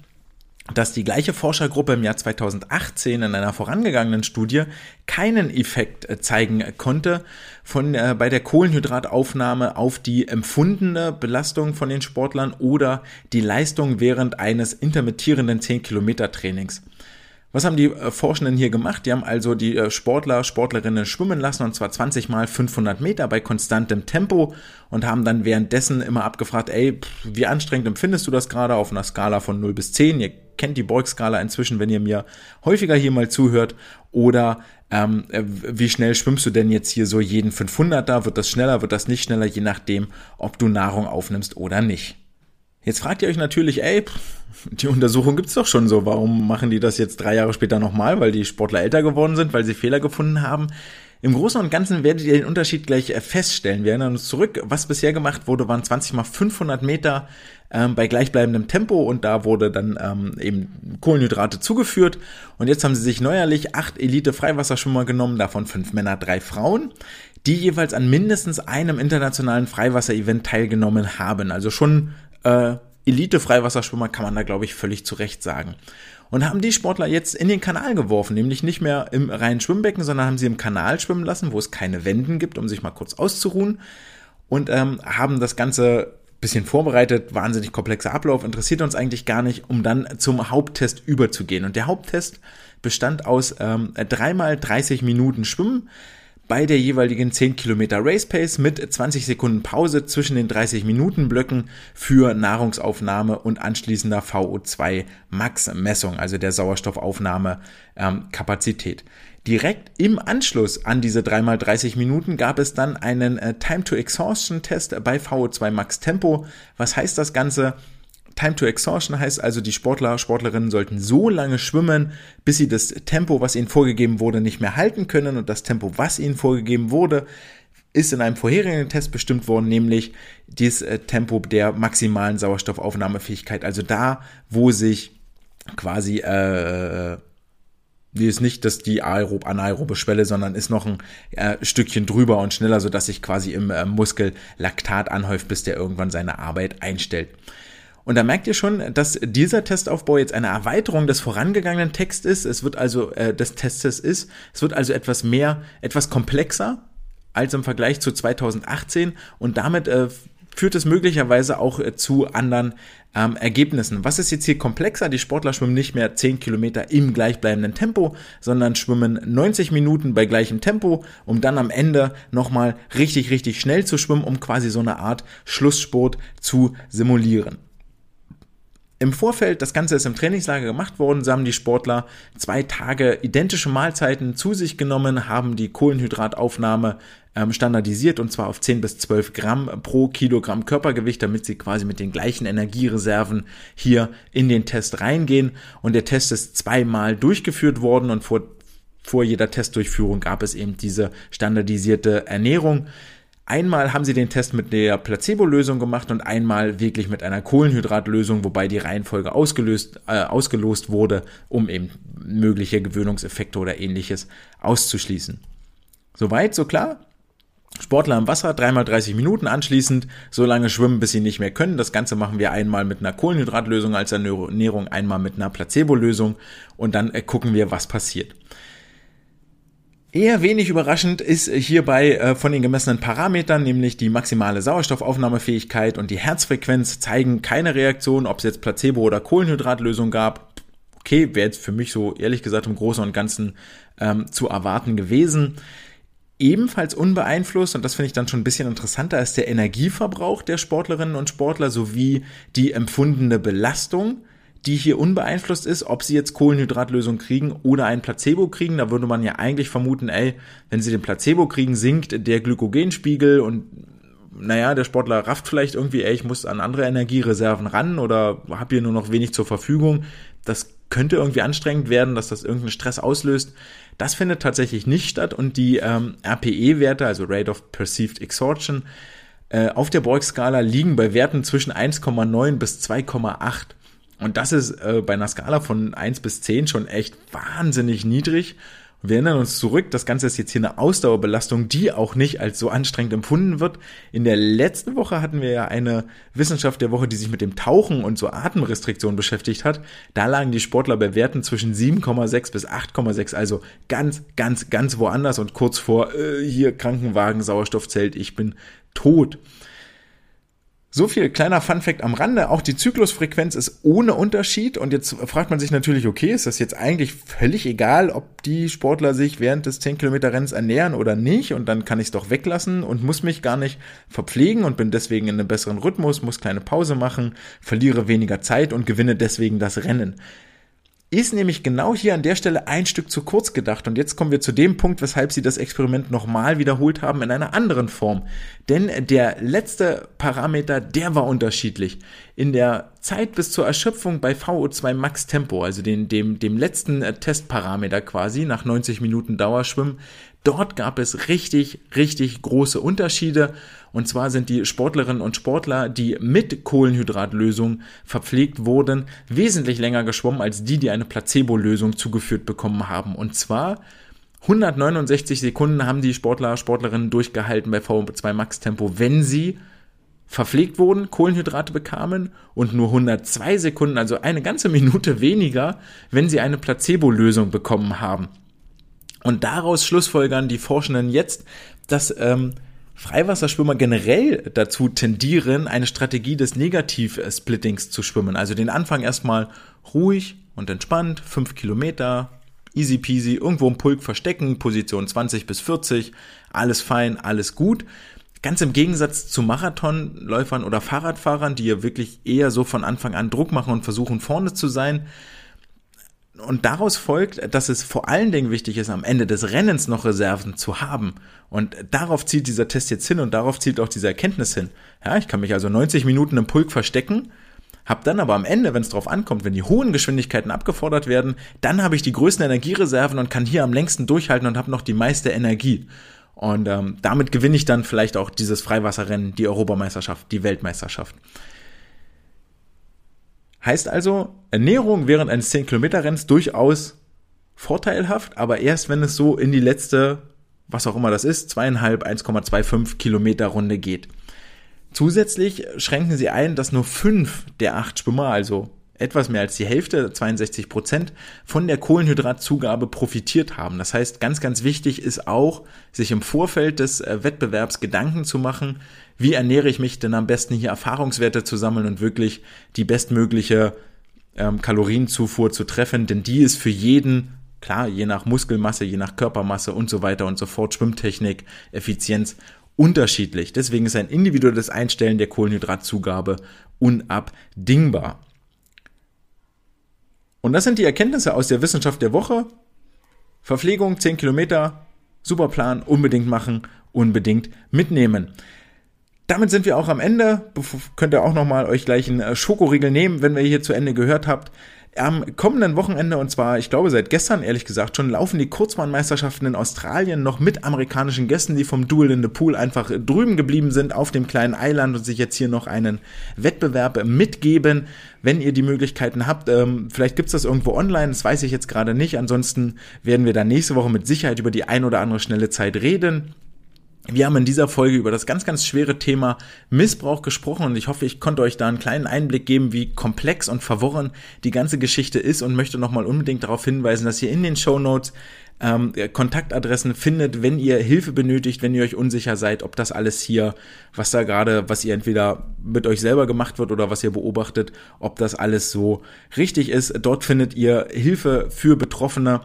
dass die gleiche Forschergruppe im Jahr 2018 in einer vorangegangenen Studie keinen Effekt äh, zeigen konnte von äh, bei der Kohlenhydrataufnahme auf die empfundene Belastung von den Sportlern oder die Leistung während eines intermittierenden 10 Kilometer Trainings. Was haben die äh, Forschenden hier gemacht? Die haben also die äh, Sportler, Sportlerinnen schwimmen lassen und zwar 20 mal 500 Meter bei konstantem Tempo und haben dann währenddessen immer abgefragt, ey, wie anstrengend empfindest du das gerade auf einer Skala von 0 bis 10? Ihr kennt die Beugskala inzwischen, wenn ihr mir häufiger hier mal zuhört. Oder ähm, äh, wie schnell schwimmst du denn jetzt hier so jeden 500er? Wird das schneller, wird das nicht schneller, je nachdem, ob du Nahrung aufnimmst oder nicht. Jetzt fragt ihr euch natürlich, ey, die Untersuchung gibt's doch schon so. Warum machen die das jetzt drei Jahre später nochmal? Weil die Sportler älter geworden sind, weil sie Fehler gefunden haben. Im Großen und Ganzen werdet ihr den Unterschied gleich äh, feststellen. Wir erinnern uns zurück. Was bisher gemacht wurde, waren 20 mal 500 Meter ähm, bei gleichbleibendem Tempo und da wurde dann ähm, eben Kohlenhydrate zugeführt. Und jetzt haben sie sich neuerlich acht Elite-Freiwasserschwimmer genommen, davon fünf Männer, drei Frauen die jeweils an mindestens einem internationalen Freiwasser-Event teilgenommen haben. Also schon äh, Elite-Freiwasserschwimmer kann man da, glaube ich, völlig zu Recht sagen. Und haben die Sportler jetzt in den Kanal geworfen, nämlich nicht mehr im reinen Schwimmbecken, sondern haben sie im Kanal schwimmen lassen, wo es keine Wänden gibt, um sich mal kurz auszuruhen. Und ähm, haben das Ganze bisschen vorbereitet, wahnsinnig komplexer Ablauf, interessiert uns eigentlich gar nicht, um dann zum Haupttest überzugehen. Und der Haupttest bestand aus ähm, dreimal 30 Minuten Schwimmen, bei der jeweiligen 10 Kilometer Race Pace mit 20 Sekunden Pause zwischen den 30 Minuten Blöcken für Nahrungsaufnahme und anschließender VO2 Max Messung, also der Sauerstoffaufnahmekapazität. Ähm, Direkt im Anschluss an diese 3x30 Minuten gab es dann einen äh, Time-to-Exhaustion-Test bei VO2 Max Tempo. Was heißt das Ganze? Time to Exhaustion heißt also, die Sportler, Sportlerinnen sollten so lange schwimmen, bis sie das Tempo, was ihnen vorgegeben wurde, nicht mehr halten können. Und das Tempo, was ihnen vorgegeben wurde, ist in einem vorherigen Test bestimmt worden, nämlich das äh, Tempo der maximalen Sauerstoffaufnahmefähigkeit. Also da, wo sich quasi äh, die ist nicht dass die aerob anaerobe Schwelle, sondern ist noch ein äh, Stückchen drüber und schneller, so dass sich quasi im äh, Muskel Laktat anhäuft, bis der irgendwann seine Arbeit einstellt. Und da merkt ihr schon, dass dieser Testaufbau jetzt eine Erweiterung des vorangegangenen Texts ist. Es wird also äh, des Testes ist. Es wird also etwas mehr, etwas komplexer als im Vergleich zu 2018 und damit äh, führt es möglicherweise auch äh, zu anderen ähm, Ergebnissen. Was ist jetzt hier komplexer? Die Sportler schwimmen nicht mehr 10 Kilometer im gleichbleibenden Tempo, sondern schwimmen 90 Minuten bei gleichem Tempo, um dann am Ende nochmal richtig, richtig schnell zu schwimmen, um quasi so eine Art Schlusssport zu simulieren. Im Vorfeld, das Ganze ist im Trainingslager gemacht worden, so haben die Sportler zwei Tage identische Mahlzeiten zu sich genommen, haben die Kohlenhydrataufnahme ähm, standardisiert und zwar auf 10 bis 12 Gramm pro Kilogramm Körpergewicht, damit sie quasi mit den gleichen Energiereserven hier in den Test reingehen. Und der Test ist zweimal durchgeführt worden und vor, vor jeder Testdurchführung gab es eben diese standardisierte Ernährung. Einmal haben sie den Test mit der Placebo-Lösung gemacht und einmal wirklich mit einer Kohlenhydratlösung, wobei die Reihenfolge ausgelöst, äh, ausgelost wurde, um eben mögliche Gewöhnungseffekte oder ähnliches auszuschließen. Soweit, so klar? Sportler im Wasser, dreimal 30 Minuten anschließend, so lange schwimmen, bis sie nicht mehr können. Das Ganze machen wir einmal mit einer Kohlenhydratlösung als Ernährung, einmal mit einer Placebo-Lösung und dann äh, gucken wir, was passiert. Eher wenig überraschend ist hierbei äh, von den gemessenen Parametern, nämlich die maximale Sauerstoffaufnahmefähigkeit und die Herzfrequenz zeigen keine Reaktion, ob es jetzt Placebo- oder Kohlenhydratlösung gab. Okay, wäre jetzt für mich so ehrlich gesagt im Großen und Ganzen ähm, zu erwarten gewesen. Ebenfalls unbeeinflusst, und das finde ich dann schon ein bisschen interessanter, ist der Energieverbrauch der Sportlerinnen und Sportler sowie die empfundene Belastung die hier unbeeinflusst ist, ob sie jetzt Kohlenhydratlösung kriegen oder ein Placebo kriegen. Da würde man ja eigentlich vermuten, ey, wenn sie den Placebo kriegen, sinkt der Glykogenspiegel und naja, der Sportler rafft vielleicht irgendwie, ey, ich muss an andere Energiereserven ran oder habe hier nur noch wenig zur Verfügung. Das könnte irgendwie anstrengend werden, dass das irgendeinen Stress auslöst. Das findet tatsächlich nicht statt und die ähm, RPE-Werte, also Rate of Perceived Exhaustion, äh, auf der Borg-Skala liegen bei Werten zwischen 1,9 bis 2,8. Und das ist äh, bei einer Skala von 1 bis 10 schon echt wahnsinnig niedrig. Wir erinnern uns zurück, das Ganze ist jetzt hier eine Ausdauerbelastung, die auch nicht als so anstrengend empfunden wird. In der letzten Woche hatten wir ja eine Wissenschaft der Woche, die sich mit dem Tauchen und so Atemrestriktionen beschäftigt hat. Da lagen die Sportler bei Werten zwischen 7,6 bis 8,6, also ganz, ganz, ganz woanders und kurz vor äh, hier Krankenwagen, Sauerstoffzelt, ich bin tot. So viel kleiner Funfact am Rande. Auch die Zyklusfrequenz ist ohne Unterschied. Und jetzt fragt man sich natürlich, okay, ist das jetzt eigentlich völlig egal, ob die Sportler sich während des 10 Kilometer Rennens ernähren oder nicht? Und dann kann ich es doch weglassen und muss mich gar nicht verpflegen und bin deswegen in einem besseren Rhythmus, muss kleine Pause machen, verliere weniger Zeit und gewinne deswegen das Rennen ist nämlich genau hier an der Stelle ein Stück zu kurz gedacht. Und jetzt kommen wir zu dem Punkt, weshalb sie das Experiment nochmal wiederholt haben in einer anderen Form. Denn der letzte Parameter, der war unterschiedlich. In der Zeit bis zur Erschöpfung bei VO2 Max Tempo, also den, dem, dem letzten äh, Testparameter quasi nach 90 Minuten Dauerschwimmen, dort gab es richtig, richtig große Unterschiede. Und zwar sind die Sportlerinnen und Sportler, die mit Kohlenhydratlösung verpflegt wurden, wesentlich länger geschwommen als die, die eine Placebo-Lösung zugeführt bekommen haben. Und zwar 169 Sekunden haben die Sportler, Sportlerinnen durchgehalten bei VO2 Max Tempo, wenn sie verpflegt wurden, Kohlenhydrate bekamen und nur 102 Sekunden, also eine ganze Minute weniger, wenn sie eine Placebo-Lösung bekommen haben. Und daraus schlussfolgern die Forschenden jetzt, dass ähm, Freiwasserschwimmer generell dazu tendieren, eine Strategie des Negativ-Splittings zu schwimmen. Also den Anfang erstmal ruhig und entspannt, fünf Kilometer, easy peasy, irgendwo im Pulk verstecken, Position 20 bis 40, alles fein, alles gut. Ganz im Gegensatz zu Marathonläufern oder Fahrradfahrern, die ja wirklich eher so von Anfang an Druck machen und versuchen vorne zu sein, und daraus folgt, dass es vor allen Dingen wichtig ist, am Ende des Rennens noch Reserven zu haben. Und darauf zielt dieser Test jetzt hin und darauf zielt auch diese Erkenntnis hin. Ja, ich kann mich also 90 Minuten im Pulk verstecken, habe dann aber am Ende, wenn es drauf ankommt, wenn die hohen Geschwindigkeiten abgefordert werden, dann habe ich die größten Energiereserven und kann hier am längsten durchhalten und habe noch die meiste Energie. Und ähm, damit gewinne ich dann vielleicht auch dieses Freiwasserrennen, die Europameisterschaft, die Weltmeisterschaft. Heißt also, Ernährung während eines 10-Kilometer-Renns durchaus vorteilhaft, aber erst wenn es so in die letzte, was auch immer das ist, zweieinhalb, 1,25 Kilometer Runde geht. Zusätzlich schränken sie ein, dass nur fünf der acht Schwimmer, also etwas mehr als die Hälfte, 62 Prozent, von der Kohlenhydratzugabe profitiert haben. Das heißt, ganz, ganz wichtig ist auch, sich im Vorfeld des äh, Wettbewerbs Gedanken zu machen, wie ernähre ich mich denn am besten hier Erfahrungswerte zu sammeln und wirklich die bestmögliche ähm, Kalorienzufuhr zu treffen, denn die ist für jeden, klar, je nach Muskelmasse, je nach Körpermasse und so weiter und so fort, Schwimmtechnik, Effizienz unterschiedlich. Deswegen ist ein individuelles Einstellen der Kohlenhydratzugabe unabdingbar. Und das sind die Erkenntnisse aus der Wissenschaft der Woche. Verpflegung 10 Kilometer, super Plan, unbedingt machen, unbedingt mitnehmen. Damit sind wir auch am Ende. Könnt ihr auch nochmal euch gleich einen äh, Schokoriegel nehmen, wenn ihr hier zu Ende gehört habt. Am kommenden Wochenende, und zwar, ich glaube, seit gestern, ehrlich gesagt, schon laufen die Kurzbahnmeisterschaften in Australien noch mit amerikanischen Gästen, die vom Duel in the Pool einfach drüben geblieben sind auf dem kleinen Eiland und sich jetzt hier noch einen Wettbewerb mitgeben, wenn ihr die Möglichkeiten habt. Ähm, vielleicht gibt's das irgendwo online, das weiß ich jetzt gerade nicht. Ansonsten werden wir dann nächste Woche mit Sicherheit über die ein oder andere schnelle Zeit reden. Wir haben in dieser Folge über das ganz, ganz schwere Thema Missbrauch gesprochen und ich hoffe, ich konnte euch da einen kleinen Einblick geben, wie komplex und verworren die ganze Geschichte ist und möchte nochmal unbedingt darauf hinweisen, dass ihr in den Show Notes ähm, Kontaktadressen findet, wenn ihr Hilfe benötigt, wenn ihr euch unsicher seid, ob das alles hier, was da gerade, was ihr entweder mit euch selber gemacht wird oder was ihr beobachtet, ob das alles so richtig ist. Dort findet ihr Hilfe für Betroffene.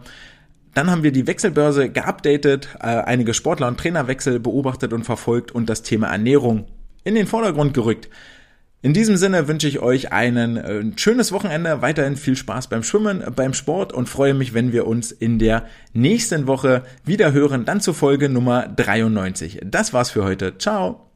Dann haben wir die Wechselbörse geupdatet, äh, einige Sportler- und Trainerwechsel beobachtet und verfolgt und das Thema Ernährung in den Vordergrund gerückt. In diesem Sinne wünsche ich euch einen, äh, ein schönes Wochenende, weiterhin viel Spaß beim Schwimmen, beim Sport und freue mich, wenn wir uns in der nächsten Woche wieder hören, dann zur Folge Nummer 93. Das war's für heute. Ciao!